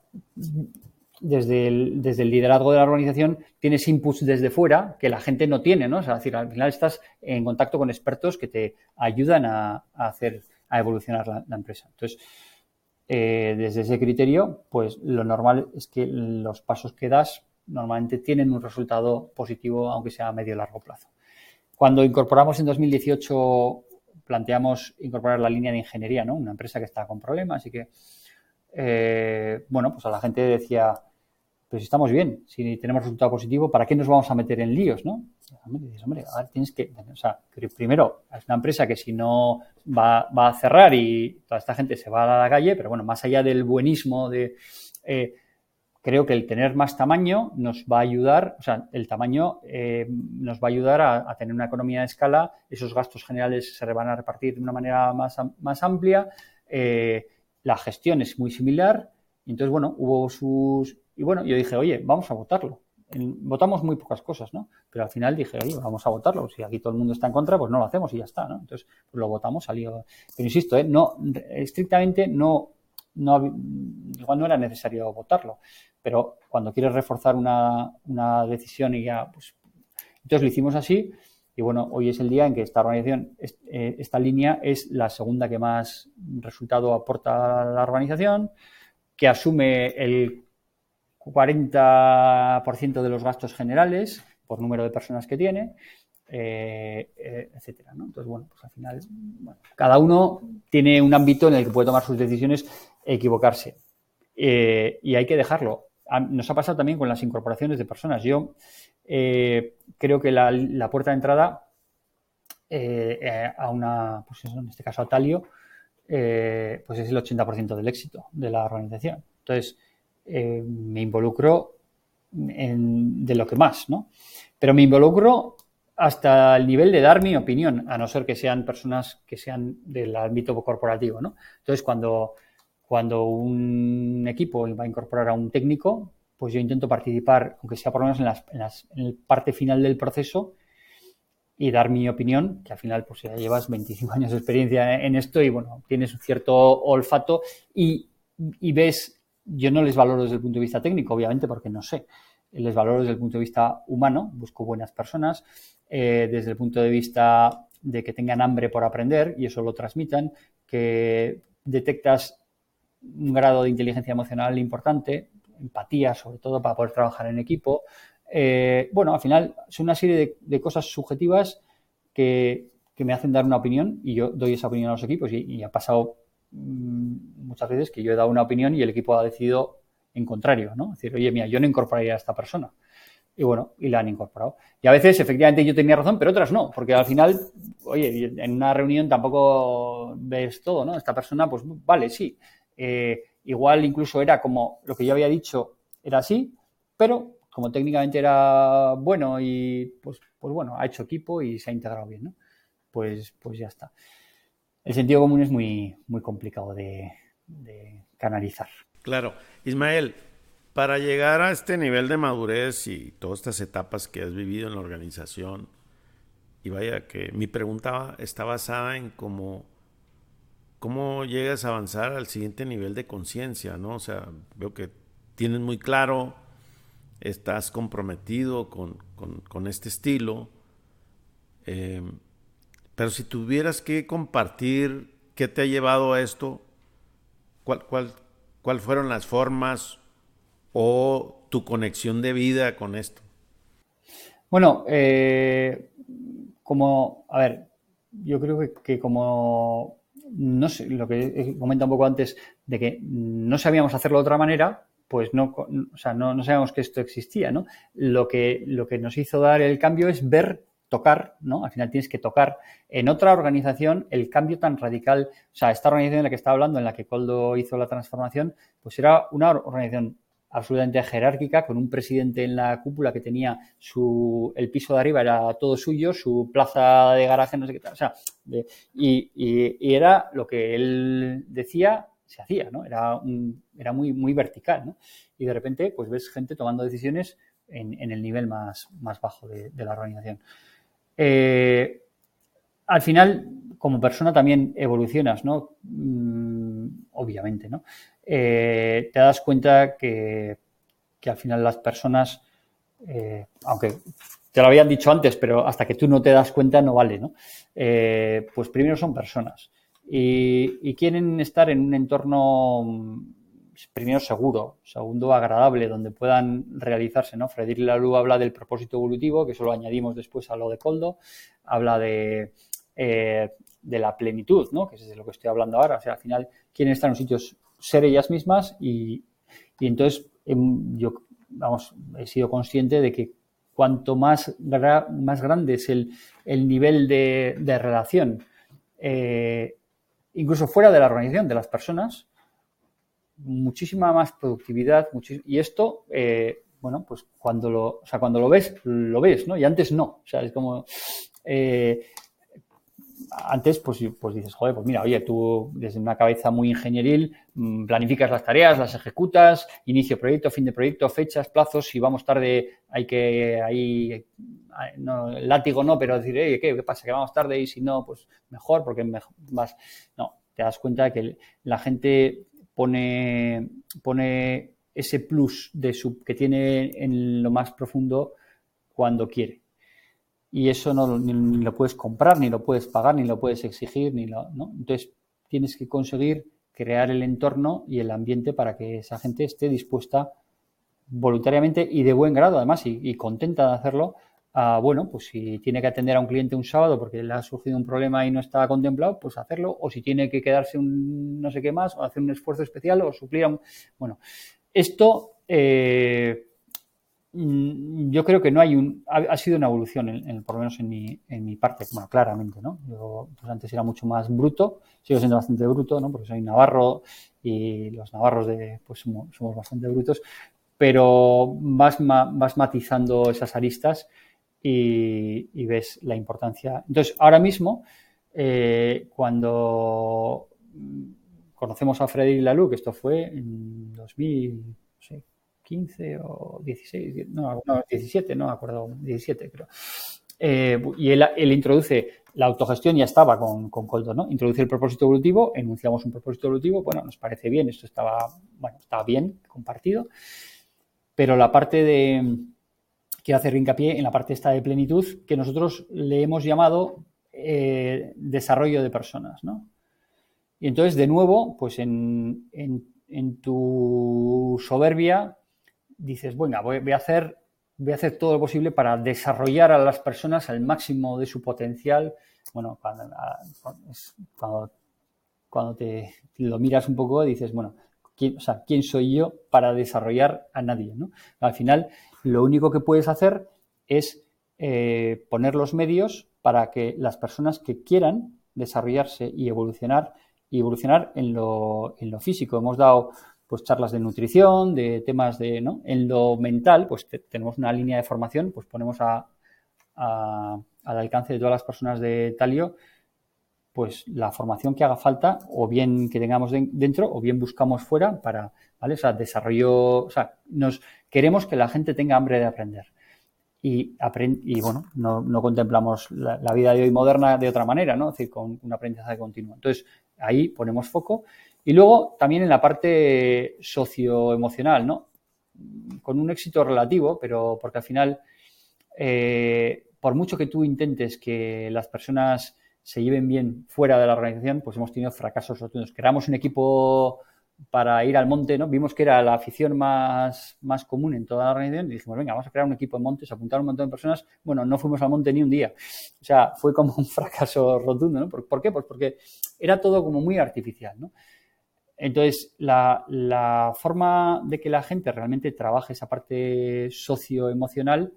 desde el, desde el liderazgo de la organización tienes inputs desde fuera que la gente no tiene, ¿no? Sea, decir, al final estás en contacto con expertos que te ayudan a, hacer, a evolucionar la, la empresa. Entonces, eh, desde ese criterio, pues lo normal es que los pasos que das normalmente tienen un resultado positivo, aunque sea a medio largo plazo. Cuando incorporamos en 2018, planteamos incorporar la línea de ingeniería, ¿no? Una empresa que está con problemas y que, eh, bueno, pues a la gente decía, pues estamos bien, si tenemos resultado positivo, ¿para qué nos vamos a meter en líos, no? Hombre, a ver, tienes que, o sea, primero, es una empresa que si no va, a cerrar y toda esta gente se va a la calle, pero bueno, más allá del buenismo de... Eh, creo que el tener más tamaño nos va a ayudar, o sea, el tamaño eh, nos va a ayudar a, tener una economía de escala, esos gastos generales se van a repartir de una manera más, más amplia, eh, la gestión es muy similar, entonces, bueno, hubo sus, y bueno, yo dije, oye, vamos a votarlo. Votamos muy pocas cosas, ¿no? Pero al final dije, oye, vamos a votarlo. Si aquí todo el mundo está en contra, pues no lo hacemos y ya está, ¿no? Entonces, pues lo votamos, salió. Pero insisto, ¿eh? no, estrictamente no, no, igual no era necesario votarlo. Pero cuando quieres reforzar una, una decisión y ya, pues. Entonces lo hicimos así. Y bueno, hoy es el día en que esta organización, eh, esta línea es la segunda que más resultado aporta a la organización, que asume el 40% de los gastos generales por número de personas que tiene, eh, eh, etcétera. Entonces, bueno, pues al final, cada uno tiene un ámbito en el que puede tomar sus decisiones e equivocarse. Eh, y hay que dejarlo. Nos ha pasado también con las incorporaciones de personas. Yo creo que la, puerta de entrada a una, pues en este caso a Talio, eh, pues es el 80% del éxito de la organización. Entonces, eh, me involucro en, de lo que más, ¿no? Pero me involucro hasta el nivel de dar mi opinión, a no ser que sean personas que sean del ámbito corporativo, ¿no? Entonces, cuando, cuando un equipo va a incorporar a un técnico, pues yo intento participar, aunque sea por lo menos en, las, en, la parte final del proceso, y dar mi opinión, que al final pues ya llevas 25 años de experiencia en esto y bueno, tienes un cierto olfato y, y ves, yo no les valoro desde el punto de vista técnico, obviamente, porque no sé, les valoro desde el punto de vista humano, busco buenas personas, eh, desde el punto de vista de que tengan hambre por aprender y eso lo transmitan, que detectas un grado de inteligencia emocional importante, empatía sobre todo para poder trabajar en equipo, eh, bueno, al final son una serie de, cosas subjetivas que, me hacen dar una opinión y yo doy esa opinión a los equipos y, ha pasado mm, muchas veces que yo he dado una opinión y el equipo ha decidido en contrario, ¿no? Decir, oye, mira, yo no incorporaría a esta persona. Y bueno, y la han incorporado. Y a veces, efectivamente, yo tenía razón, pero otras no, porque al final, oye, en una reunión tampoco ves todo, ¿no? Esta persona, pues vale, sí. Eh, igual incluso era como lo que yo había dicho, era así, pero como técnicamente era bueno y pues, pues bueno, ha hecho equipo y se ha integrado bien, ¿no? Pues, pues ya está. El sentido común es muy, muy complicado de, canalizar. Claro. Ismael, para llegar a este nivel de madurez y todas estas etapas que has vivido en la organización, y vaya que mi pregunta está basada en cómo, cómo llegas a avanzar al siguiente nivel de conciencia, ¿no? O sea, veo que tienes muy claro estás comprometido con, este estilo. Eh, pero si tuvieras que compartir qué te ha llevado a esto, ¿cuál, cuál, fueron las formas o tu conexión de vida con esto? Bueno, eh, como, a ver, yo creo que, como, no sé, lo que comenta un poco antes, de que no sabíamos hacerlo de otra manera, pues no, o sea, no, sabemos que esto existía, ¿no? Lo que, lo que nos hizo dar el cambio es ver, tocar, ¿no? Al final tienes que tocar en otra organización el cambio tan radical, o sea, esta organización en la que estaba hablando, en la que Coldo hizo la transformación, pues era una organización absolutamente jerárquica, con un presidente en la cúpula que tenía su, el piso de arriba era todo suyo, su plaza de garaje, no sé qué tal, o sea, y, y, era lo que él decía, se hacía, ¿no? Era, era muy, muy vertical, ¿no? Y de repente, pues ves gente tomando decisiones en, el nivel más, más bajo de, la organización. Eh, al final, como persona también evolucionas, ¿no? Mm, obviamente, ¿no? Eh, te das cuenta que, al final las personas, eh, aunque te lo habían dicho antes, pero hasta que tú no te das cuenta no vale, ¿no? pues primero son personas y, quieren estar en un entorno primero seguro, segundo agradable, donde puedan realizarse, ¿no? Frederic Laloux habla del propósito evolutivo, que eso lo añadimos después a lo de Coldo, habla de, eh, de la plenitud, ¿no? Que es de lo que estoy hablando ahora, o sea, al final quieren estar en sitios ser ellas mismas y, entonces em, yo, vamos, he sido consciente de que cuanto más, más grande es el, nivel de, relación, eh, incluso fuera de la organización, de las personas, muchísima más productividad. y esto, eh, bueno, pues cuando lo, o sea, cuando lo ves, lo ves, ¿no? Y antes no. O sea, es como. Eh, antes, pues, pues dices, joder, pues mira, oye, tú desde una cabeza muy ingenieril mm, planificas las tareas, las ejecutas, inicio proyecto, fin de proyecto, fechas, plazos, si vamos tarde hay que, hay, no, látigo no, pero decir, ¿qué, ¿qué pasa? Que vamos tarde y si no, pues mejor, porque vas, no, te das cuenta que la gente pone, pone ese plus de su, que tiene en lo más profundo cuando quiere y eso no ni, lo puedes comprar, ni lo puedes pagar, ni lo puedes exigir, ni lo, ¿no? Entonces tienes que conseguir crear el entorno y el ambiente para que esa gente esté dispuesta voluntariamente y de buen grado además y, contenta de hacerlo bueno, pues si tiene que atender a un cliente un sábado porque le ha surgido un problema y no está contemplado, pues hacerlo, o si tiene que quedarse un no sé qué más, o hacer un esfuerzo especial, o suplir a un... Bueno, esto eh, yo creo que no hay un. Ha, sido una evolución, en, por lo menos en mi, en mi parte, bueno, claramente, ¿no? Yo pues antes era mucho más bruto, sigo siendo bastante bruto, ¿no? Porque soy navarro y los navarros de, pues somos, bastante brutos, pero vas, vas matizando esas aristas y, ves la importancia. Entonces, ahora mismo, eh, cuando conocemos a Frederic Laloux, que esto fue en 2000. 15 o 16, no, no 17, no me acuerdo, 17 creo. Eh, y él, él, introduce la autogestión, ya estaba con, con Coldo, ¿no? Introduce el propósito evolutivo, enunciamos un propósito evolutivo, bueno, nos parece bien, esto estaba, bueno, estaba bien compartido, pero la parte de, quiero hacer hincapié en la parte esta de plenitud, que nosotros le hemos llamado eh, desarrollo de personas, ¿no? Y entonces, de nuevo, pues en, en tu soberbia dices, bueno, voy, a hacer, voy a hacer todo lo posible para desarrollar a las personas al máximo de su potencial. Bueno, cuando, cuando, te lo miras un poco, dices, bueno, ¿quién, o sea, ¿quién soy yo para desarrollar a nadie? ¿no? Al final, lo único que puedes hacer es eh, poner los medios para que las personas que quieran desarrollarse y evolucionar, y evolucionar en lo, en lo físico. Hemos dado pues charlas de nutrición, de temas de, ¿no? En lo mental, pues tenemos una línea de formación, pues ponemos a, al alcance de todas las personas de Talio, pues la formación que haga falta, o bien que tengamos dentro, o bien buscamos fuera para, ¿vale? O sea, desarrollo, o sea, nos queremos que la gente tenga hambre de aprender. Y, y bueno, no, no contemplamos la, la, vida de hoy moderna de otra manera, ¿no? Es decir, con un aprendizaje continuo. Entonces, ahí ponemos foco y luego también en la parte socioemocional, ¿no? Con un éxito relativo, pero porque al final, eh, por mucho que tú intentes que las personas se lleven bien fuera de la organización, pues hemos tenido fracasos rotundos. Creamos un equipo para ir al monte, ¿no? Vimos que era la afición más, más común en toda la organización y dijimos, venga, vamos a crear un equipo de montes, apuntar un montón de personas. Bueno, no fuimos al monte ni un día. O sea, fue como un fracaso rotundo, ¿no? ¿Por, ¿por qué? Pues porque era todo como muy artificial, ¿no? Entonces, la, forma de que la gente realmente trabaje esa parte socioemocional,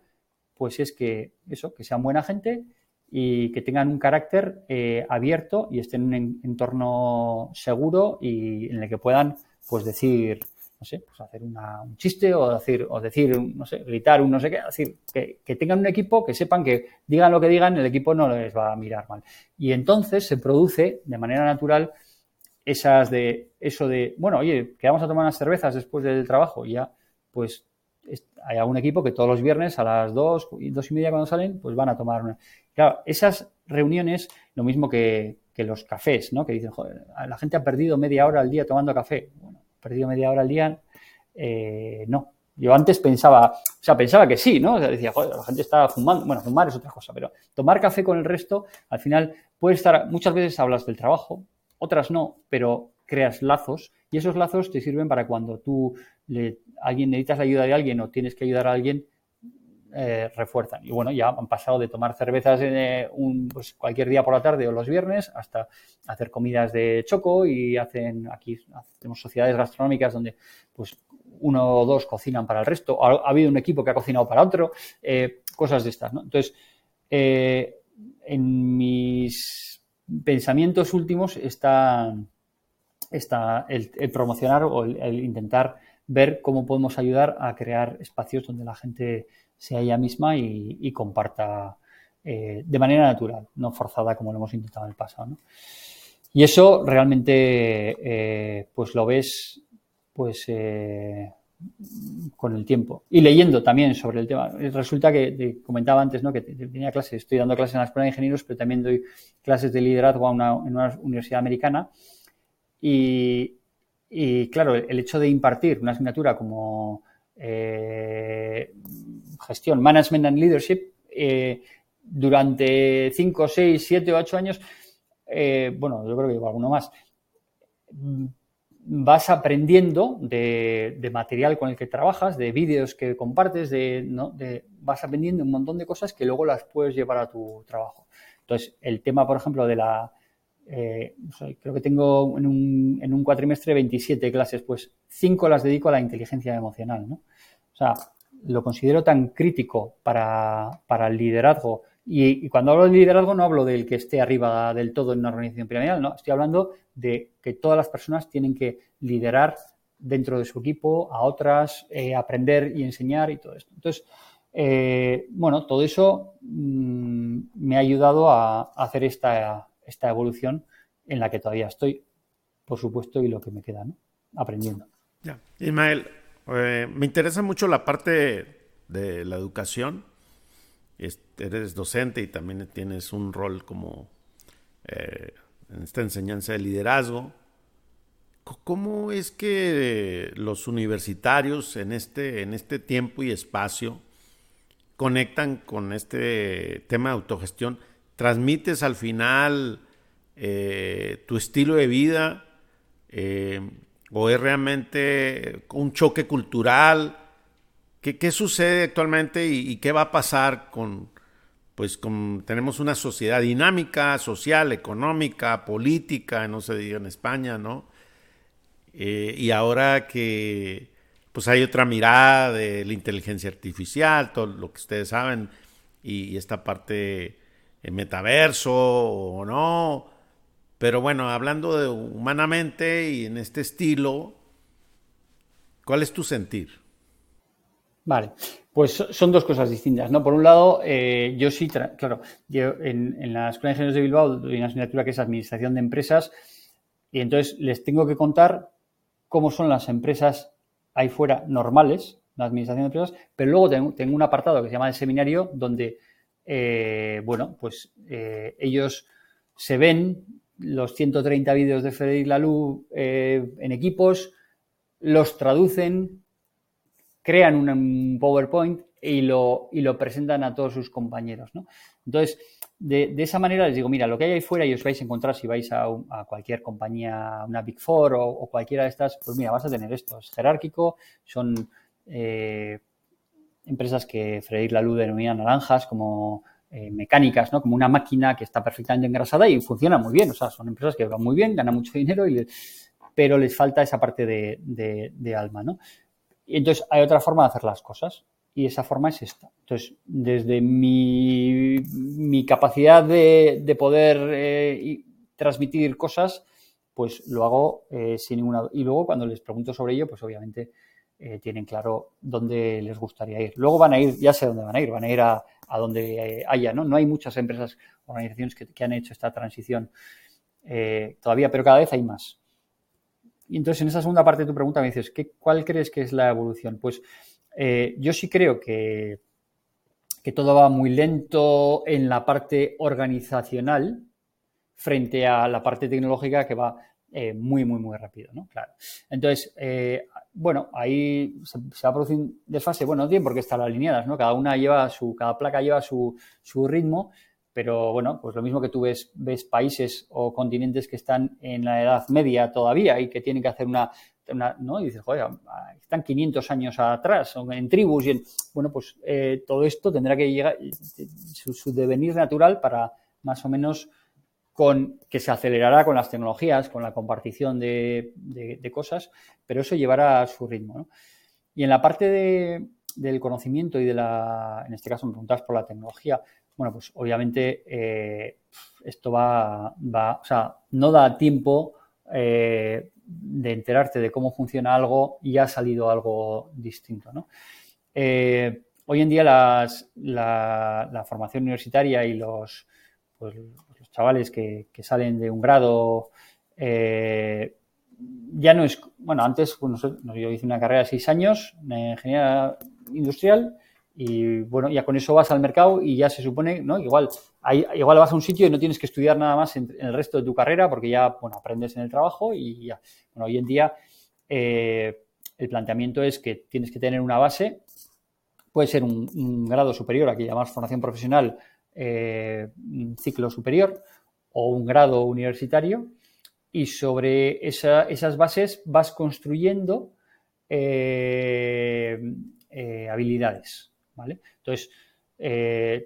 pues es que eso, que sean buena gente y que tengan un carácter eh, abierto y estén en un entorno seguro y en el que puedan, pues decir, no sé, pues hacer un chiste o decir, o decir, no sé, gritar un no sé qué, decir, que, que, tengan un equipo, que sepan que digan lo que digan, el equipo no les va a mirar mal. Y entonces se produce de manera natural esas de, eso de, bueno, oye, que vamos a tomar unas cervezas después del trabajo y ya, pues hay algún equipo que todos los viernes a las dos y dos y media cuando salen, pues van a tomar una. Claro, esas reuniones, lo mismo que, los cafés, ¿no? Que dicen, joder, la gente ha perdido media hora al día tomando café. Bueno, perdido media hora al día, eh, no. Yo antes pensaba, o sea, pensaba que sí, ¿no? O sea, decía, joder, la gente está fumando. Bueno, fumar es otra cosa, pero tomar café con el resto, al final puede estar, muchas veces hablas del trabajo, otras no, pero creas lazos y esos lazos te sirven para cuando tú le, alguien necesitas la ayuda de alguien o tienes que ayudar a alguien, eh, refuerzan. Y bueno, ya han pasado de tomar cervezas en, eh, un, pues cualquier día por la tarde o los viernes hasta hacer comidas de choco y hacen aquí tenemos sociedades gastronómicas donde pues uno o dos cocinan para el resto. Ha, habido un equipo que ha cocinado para otro, eh, cosas de estas. ¿no? Entonces, en mis pensamientos últimos está, está el, promocionar o el, intentar ver cómo podemos ayudar a crear espacios donde la gente sea ella misma y, comparta eh, de manera natural, no forzada como lo hemos intentado en el pasado. Y eso realmente eh, pues lo ves pues eh, con el tiempo. Y leyendo también sobre el tema. Resulta que comentaba antes ¿no? que tenía clases, estoy dando clases en la Escuela de Ingenieros, pero también doy clases de liderazgo en una universidad americana. Y, claro, el hecho de impartir una asignatura como eh, gestión, management and leadership, eh, durante 5, 6, 7, 8 años, eh, bueno, yo creo que llevo alguno más, vas aprendiendo de, material con el que trabajas, de vídeos que compartes, de, ¿no? de, vas aprendiendo un montón de cosas que luego las puedes llevar a tu trabajo. Entonces, el tema, por ejemplo, de la... Eh, creo que tengo en un, en un, cuatrimestre 27 clases, pues 5 las dedico a la inteligencia emocional, ¿no? O sea, lo considero tan crítico para, el liderazgo. Y, cuando hablo de liderazgo no hablo del que esté arriba del todo en una organización piramidal, no, estoy hablando de que todas las personas tienen que liderar dentro de su equipo a otras, eh, aprender y enseñar y todo esto. Entonces, eh, bueno, todo eso mm, me ha ayudado a, hacer esta, esta, evolución en la que todavía estoy, por supuesto, y lo que me queda, ¿no? Aprendiendo. Ya. Ismael, eh, me interesa mucho la parte de la educación. Eres docente y también tienes un rol como eh, en esta enseñanza de liderazgo. ¿Cómo es que los universitarios en este, en este tiempo y espacio conectan con este tema de autogestión? ¿Transmites al final eh, tu estilo de vida? ¿O es realmente un choque cultural? ¿Qué, sucede actualmente y, qué va a pasar con, pues con, tenemos una sociedad dinámica, social, económica, política, no se diga en España, ¿no? Eh, y ahora que pues hay otra mirada de la inteligencia artificial, todo lo que ustedes saben, y, esta parte en metaverso o no, pero bueno, hablando de humanamente y en este estilo, ¿cuál es tu sentir? Vale, pues son dos cosas distintas, ¿no? Por un lado, eh, yo sí, claro, yo en, en, la Escuela de Ingenieros de Bilbao doy una asignatura que es Administración de Empresas y entonces les tengo que contar cómo son las empresas ahí fuera normales, la Administración de Empresas, pero luego tengo, un apartado que se llama el seminario donde, eh, bueno, pues eh, ellos se ven los 130 vídeos de Frederic Laloux en equipos, los traducen, crean un PowerPoint y lo, y lo presentan a todos sus compañeros. Entonces, de, esa manera les digo, mira, lo que hay ahí fuera y os vais a encontrar si vais a, cualquier compañía, una Big Four o, cualquiera de estas, pues mira, vas a tener esto. Es jerárquico, son eh, empresas que Frederic Laloux denomina naranjas, como eh, mecánicas, ¿no? Como una máquina que está perfectamente engrasada y funciona muy bien. O sea, son empresas que van muy bien, ganan mucho dinero, y pero les falta esa parte de, alma, ¿no? Y entonces hay otra forma de hacer las cosas y esa forma es esta. Entonces, desde mi, capacidad de, poder eh, transmitir cosas, pues lo hago eh, sin ninguna... Y luego cuando les pregunto sobre ello, pues obviamente tienen claro dónde les gustaría ir. Luego van a ir, ya sé dónde van a ir, van a ir a, donde haya, ¿no? No hay muchas empresas, organizaciones que, han hecho esta transición eh, todavía, pero cada vez hay más. Y entonces, en esa segunda parte de tu pregunta me dices, ¿qué, ¿cuál crees que es la evolución? Pues eh, yo sí creo que, que todo va muy lento en la parte organizacional frente a la parte tecnológica que va eh, muy, muy, muy rápido, ¿no? Claro. Entonces, bueno, ahí se, va a producir un desfase. Bueno, no tiene por qué alineadas, ¿no? Cada una lleva su, cada placa lleva su, su ritmo, pero bueno, pues lo mismo que tú ves, ves países o continentes que están en la Edad Media todavía y que tienen que hacer una, ¿no? Y dices, joder, están 500 años atrás, son en tribus y en, bueno, pues eh, todo esto tendrá que llegar, su, su devenir natural para más o menos con, que se acelerará con las tecnologías, con la compartición de, cosas, pero eso llevará a su ritmo. Y en la parte del conocimiento y de la, en este caso me preguntas por la tecnología, bueno, pues obviamente eh, esto va, va, o sea, no da tiempo eh, de enterarte de cómo funciona algo y ha salido algo distinto, ¿no? Eh, hoy en día la, formación universitaria y los, pues, chavales que, salen de un grado, ya no es, bueno, antes yo hice una carrera de seis años en ingeniería industrial y bueno, ya con eso vas al mercado y ya se supone, ¿no? Igual, igual vas a un sitio y no tienes que estudiar nada más en, el resto de tu carrera porque ya, bueno, aprendes en el trabajo y ya. Bueno, hoy en día eh, el planteamiento es que tienes que tener una base, puede ser un, grado superior, aquí llamamos formación profesional eh, un ciclo superior o un grado universitario y sobre esas bases vas construyendo eh, habilidades. ¿Vale? Entonces,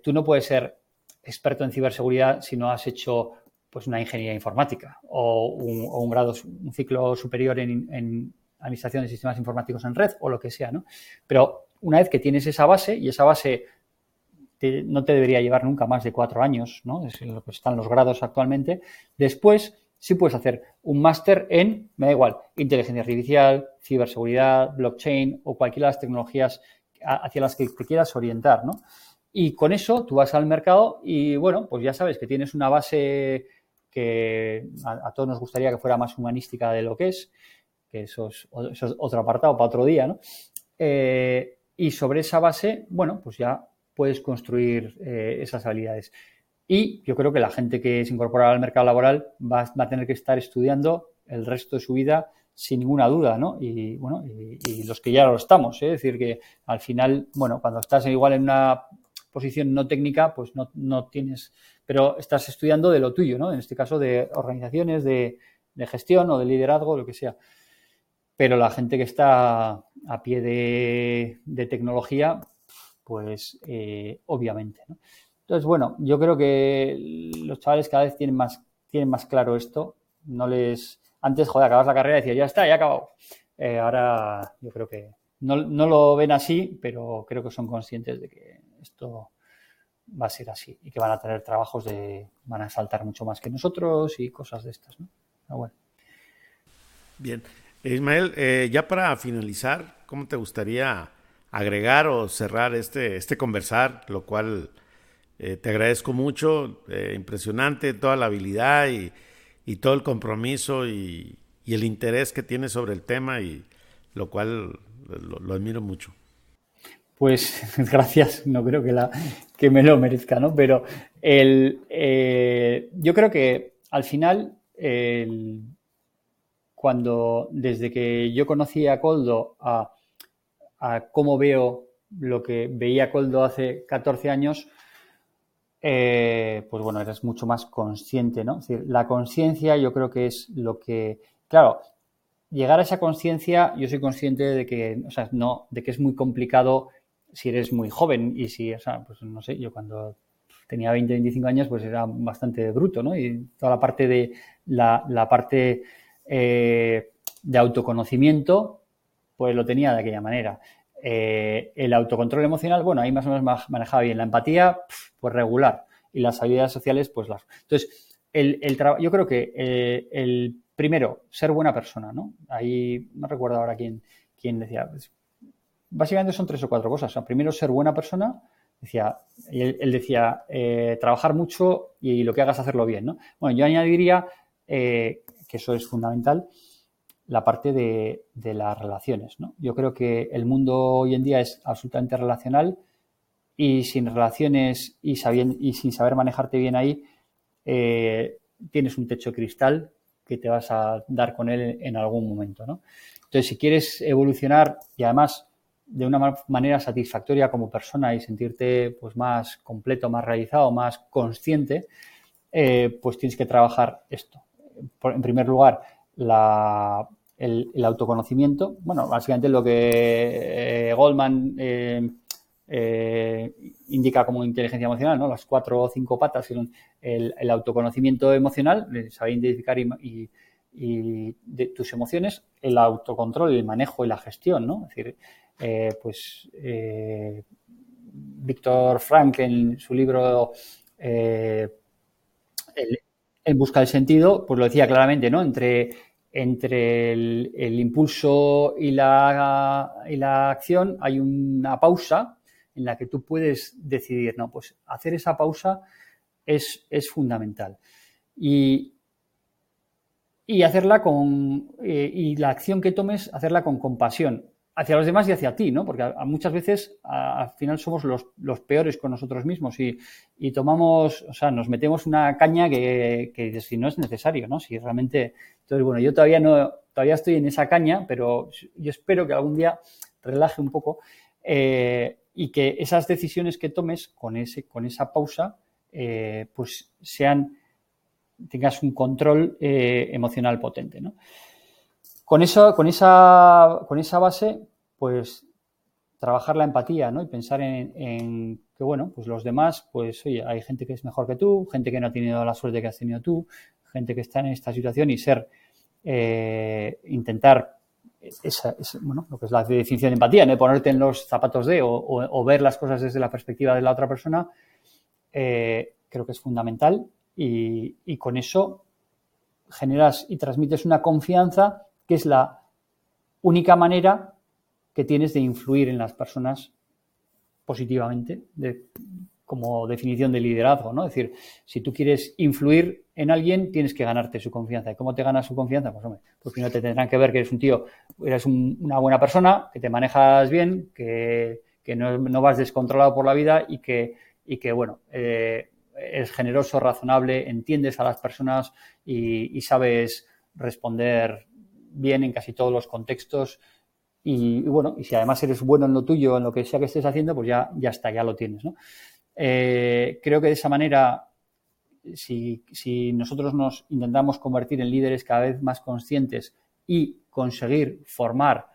tú no puedes ser experto en ciberseguridad si no has hecho pues, una ingeniería informática o un, grado, un ciclo superior en, en, administración de sistemas informáticos en red o lo que sea. ¿no? Pero una vez que tienes esa base, y esa base no te debería llevar nunca más de cuatro años, ¿no? Es lo que están los grados actualmente, después sí puedes hacer un máster en, me da igual, inteligencia artificial, ciberseguridad, blockchain o cualquiera de las tecnologías hacia las que te quieras orientar, ¿no? Y con eso tú vas al mercado y, bueno, pues ya sabes que tienes una base que a, todos nos gustaría que fuera más humanística de lo que es, que eso es, otro apartado para otro día, ¿no? Eh, y sobre esa base, bueno, pues ya puedes construir eh, esas habilidades. Y yo creo que la gente que se incorpora al mercado laboral va, a tener que estar estudiando el resto de su vida sin ninguna duda, ¿no? Y bueno, y, los que ya lo estamos, ¿eh? es decir, que al final, bueno, cuando estás igual en una posición no técnica, pues no, no tienes, pero estás estudiando de lo tuyo, ¿no? En este caso de organizaciones, de, gestión o de liderazgo, lo que sea. Pero la gente que está a pie de, de tecnología, pues eh, obviamente, ¿no? Entonces, bueno, yo creo que los chavales cada vez tienen más, tienen más claro esto. No les. Antes, joder, acabas la carrera y decías, ya está, ya he acabado. Eh, ahora yo creo que no, lo ven así, pero creo que son conscientes de que esto va a ser así y que van a tener trabajos de. van a saltar mucho más que nosotros y cosas de estas, ¿no? bueno. Bien. Ismael, eh, ya para finalizar, ¿cómo te gustaría agregar o cerrar este, este conversar, lo cual eh, te agradezco mucho, impresionante toda la habilidad y, todo el compromiso y, el interés que tienes sobre el tema y lo cual lo, admiro mucho. Pues gracias, no creo que, la, que me lo merezca, ¿no? Pero el, eh, yo creo que al final, cuando desde que yo conocí a Coldo a, a cómo veo lo que veía Coldo hace 14 años, eh, pues bueno, eres mucho más consciente, ¿no? Es decir, la conciencia yo creo que es lo que, claro, llegar a esa conciencia, yo soy consciente de que, o sea, no, de que es muy complicado si eres muy joven y si, o sea, pues no sé, yo cuando tenía 20, 25 años, pues era bastante bruto, ¿no? Y toda la parte de, la, la parte eh, de autoconocimiento, pues lo tenía de aquella manera. Eh, el autocontrol emocional, bueno, ahí más o menos manejaba bien. La empatía, pues regular. Y las habilidades sociales, pues las. Entonces, el, el yo creo que eh, el primero, ser buena persona, ¿no? Ahí no recuerdo ahora quién, quién decía. Pues, básicamente son tres o cuatro cosas. primero, ser buena persona. Decía, él, decía, eh, trabajar mucho y lo que hagas hacerlo bien, ¿no? Bueno, yo añadiría que eso es fundamental la parte de, las relaciones. ¿no? Yo creo que el mundo hoy en día es absolutamente relacional y sin relaciones y, sin saber manejarte bien ahí, eh, tienes un techo cristal que te vas a dar con él en algún momento. ¿no? Entonces, si quieres evolucionar y además de una manera satisfactoria como persona y sentirte pues, más completo, más realizado, más consciente, eh, pues tienes que trabajar esto. en primer lugar, la, el, autoconocimiento. Bueno, básicamente lo que eh, Goldman eh, eh, indica como inteligencia emocional, ¿no? Las cuatro o cinco patas son el, autoconocimiento emocional, saber identificar y, tus emociones, el autocontrol, el manejo y la gestión, ¿no? Es decir, pues Víctor Frank en su libro en busca del sentido, pues lo decía claramente, ¿no? Entre, entre el, impulso y la, y la, acción hay una pausa en la que tú puedes decidir, no, pues hacer esa pausa es, es fundamental. Y, y hacerla con, eh, y la acción que tomes, hacerla con compasión hacia los demás y hacia ti, ¿no? Porque muchas veces al final somos los, peores con nosotros mismos y, tomamos, o sea, nos metemos una caña que, que, si no es necesario, ¿no? Si realmente, entonces bueno, yo todavía no, todavía estoy en esa caña, pero yo espero que algún día relaje un poco eh, y que esas decisiones que tomes con ese, con esa pausa, eh, pues sean, tengas un control eh, emocional potente, ¿no? Con, eso, con, esa, con esa base, pues trabajar la empatía, ¿no? Y pensar en, que, bueno, pues los demás, pues oye, hay gente que es mejor que tú, gente que no ha tenido la suerte que has tenido tú, gente que está en esta situación y ser, eh, intentar esa, bueno, lo que es la definición de empatía, ¿no? ponerte en los zapatos de o, ver las cosas desde la perspectiva de la otra persona, eh, creo que es fundamental y, y, con eso generas y transmites una confianza que es la única manera que tienes de influir en las personas positivamente, de, como definición de liderazgo, ¿no? Es decir, si tú quieres influir en alguien, tienes que ganarte su confianza. ¿Y cómo te ganas su confianza? Pues hombre, pues primero te tendrán que ver que eres un tío, eres una buena persona, que te manejas bien, que, no, vas descontrolado por la vida y que, y que bueno, eh, eres generoso, razonable, entiendes a las personas y, sabes responder bien en casi todos los contextos. Y, bueno, y si además eres bueno en lo tuyo, en lo que sea que estés haciendo, pues ya, ya está, ya lo tienes, ¿no? Eh, creo que de esa manera, si, nosotros nos intentamos convertir en líderes cada vez más conscientes y conseguir formar,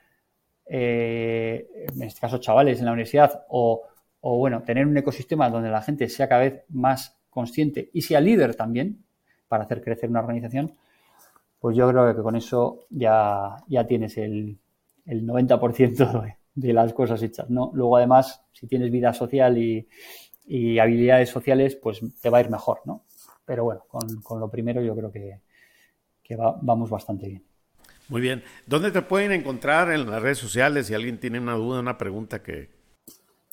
eh, en este caso chavales en la universidad, o, bueno, tener un ecosistema donde la gente sea cada vez más consciente y sea líder también para hacer crecer una organización, pues yo creo que con eso ya, ya tienes el, el 90% de, de las cosas hechas. ¿no? Luego, además, si tienes vida social y, y habilidades sociales, pues te va a ir mejor, ¿no? Pero bueno, con, lo primero yo creo que, vamos bastante bien. Muy bien. ¿Dónde te pueden encontrar en las redes sociales si alguien tiene una duda, una pregunta que...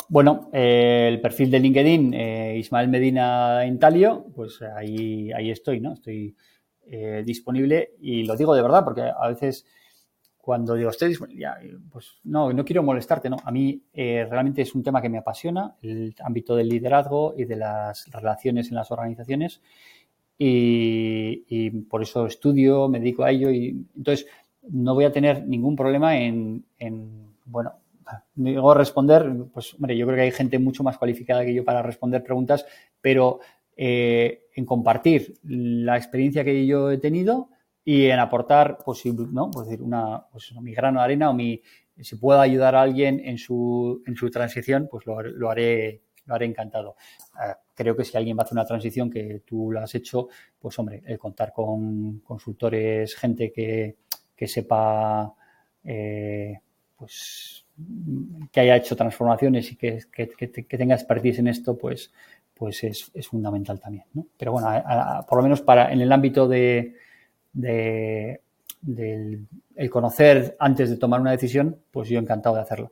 Bueno, eh, el perfil de LinkedIn, eh, Ismael Medina Intalio, pues ahí, ahí estoy, ¿no? Estoy eh, disponible y lo digo de verdad porque a veces cuando digo, estoy pues no, no quiero molestarte, ¿no? A mí eh, realmente es un tema que me apasiona, el ámbito del liderazgo y de las relaciones en las organizaciones y, por eso estudio, me dedico a ello y entonces no voy a tener ningún problema en, en bueno, digo responder, pues hombre, yo creo que hay gente mucho más cualificada que yo para responder preguntas, pero eh, en compartir la experiencia que yo he tenido y en aportar, pues, ¿no? pues decir, una, pues, mi grano de arena o mi, si puedo ayudar a alguien en su, en su transición, pues lo, lo haré, lo haré encantado. Ah, creo que si alguien va a hacer una transición que tú la has hecho, pues hombre, el contar con consultores, gente que, que sepa, eh, pues que haya hecho transformaciones y que, que, que, tenga expertise en esto, pues, pues es, es fundamental también. ¿no? Pero bueno, por lo menos para en el ámbito de, de, el conocer antes de tomar una decisión, pues yo encantado de hacerlo.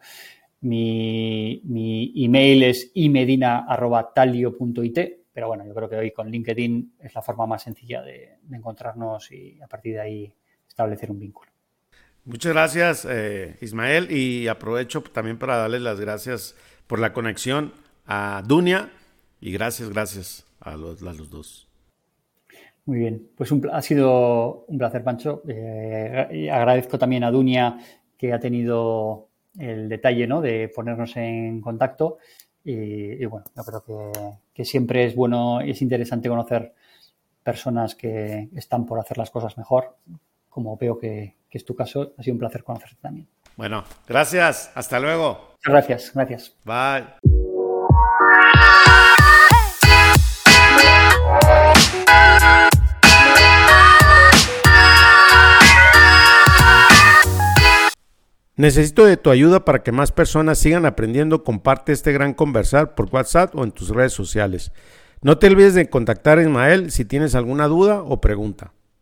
Mi, mi email es imedina.talio.it, pero bueno, yo creo que hoy con LinkedIn es la forma más sencilla de, encontrarnos y a partir de ahí establecer un vínculo. Muchas gracias, eh, Ismael, y aprovecho también para darles las gracias por la conexión a Dunia y gracias, gracias a los, a los dos. Muy bien, pues ha sido un placer, Pancho. Eh, agradezco también a Dunia que ha tenido el detalle ¿no? de ponernos en contacto. Y, bueno, yo creo que, siempre es bueno y es interesante conocer personas que están por hacer las cosas mejor, como veo que, que es tu caso. Ha sido un placer conocerte también. Bueno, gracias. Hasta luego. Gracias, gracias. Bye. Necesito de tu ayuda para que más personas sigan aprendiendo. Comparte este gran conversar por WhatsApp o en tus redes sociales. No te olvides de contactar a Ismael si tienes alguna duda o pregunta.